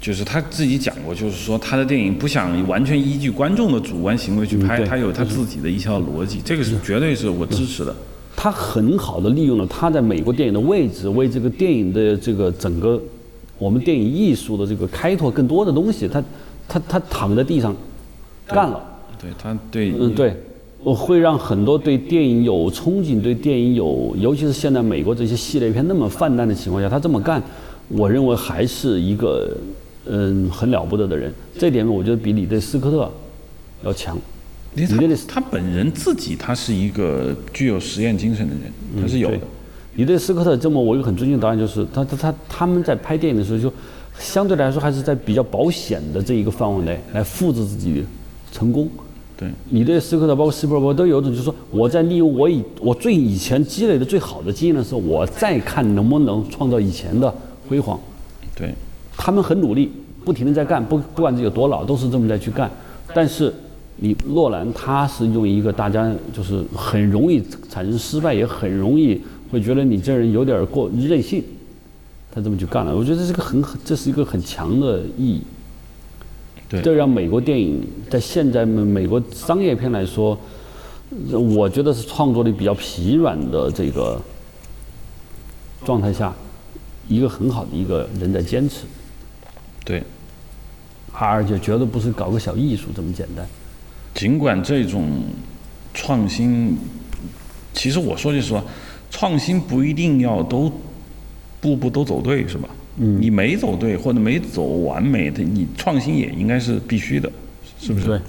就是他自己讲过，就是说他的电影不想完全依据观众的主观行为去拍，他有他自己的一套逻辑，这个是绝对是我支持的。他很好的利用了他在美国电影的位置，为这个电影的这个整个我们电影艺术的这个开拓更多的东西。他他他躺在地上干了。对他对嗯对，我会让很多对电影有憧憬、对电影有，尤其是现在美国这些系列片那么泛滥的情况下，他这么干，我认为还是一个嗯很了不得的人。这点我觉得比李德斯科特要强。李德斯他本人自己他是一个具有实验精神的人，他是有的。李德斯科特这么我一个很尊敬的导演就是他他他他们在拍电影的时候就相对来说还是在比较保险的这一个范围内来复制自己成功。对，你对斯科特包括斯皮尔伯都有种，就是说我在利用我以我最以前积累的最好的经验的时候，我再看能不能创造以前的辉煌。对，他们很努力，不停的在干，不不管自己有多老，都是这么在去干。但是你洛兰他是用一个大家就是很容易产生失败，也很容易会觉得你这人有点过任性，他这么去干了。我觉得这是个很这是一个很强的意义。这让美国电影在现在美国商业片来说，我觉得是创作力比较疲软的这个状态下，一个很好的一个人在坚持。对，而且绝对不是搞个小艺术这么简单。尽管这种创新，其实我说句实话，创新不一定要都步步都走对，是吧？你没走对或者没走完美的，你创新也应该是必须的，是不是？对。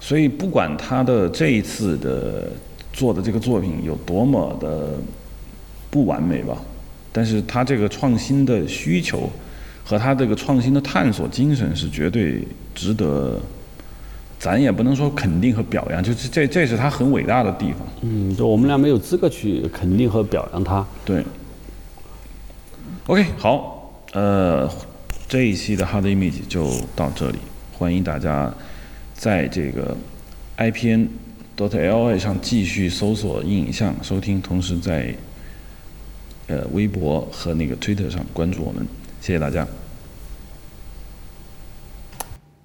所以不管他的这一次的做的这个作品有多么的不完美吧，但是他这个创新的需求和他这个创新的探索精神是绝对值得，咱也不能说肯定和表扬，就是这这是他很伟大的地方。嗯，就我们俩没有资格去肯定和表扬他。对。OK，好，呃，这一期的 Hard Image 就到这里，欢迎大家在这个 IPN dot LA 上继续搜索影像收听，同时在呃微博和那个 Twitter 上关注我们，谢谢大家。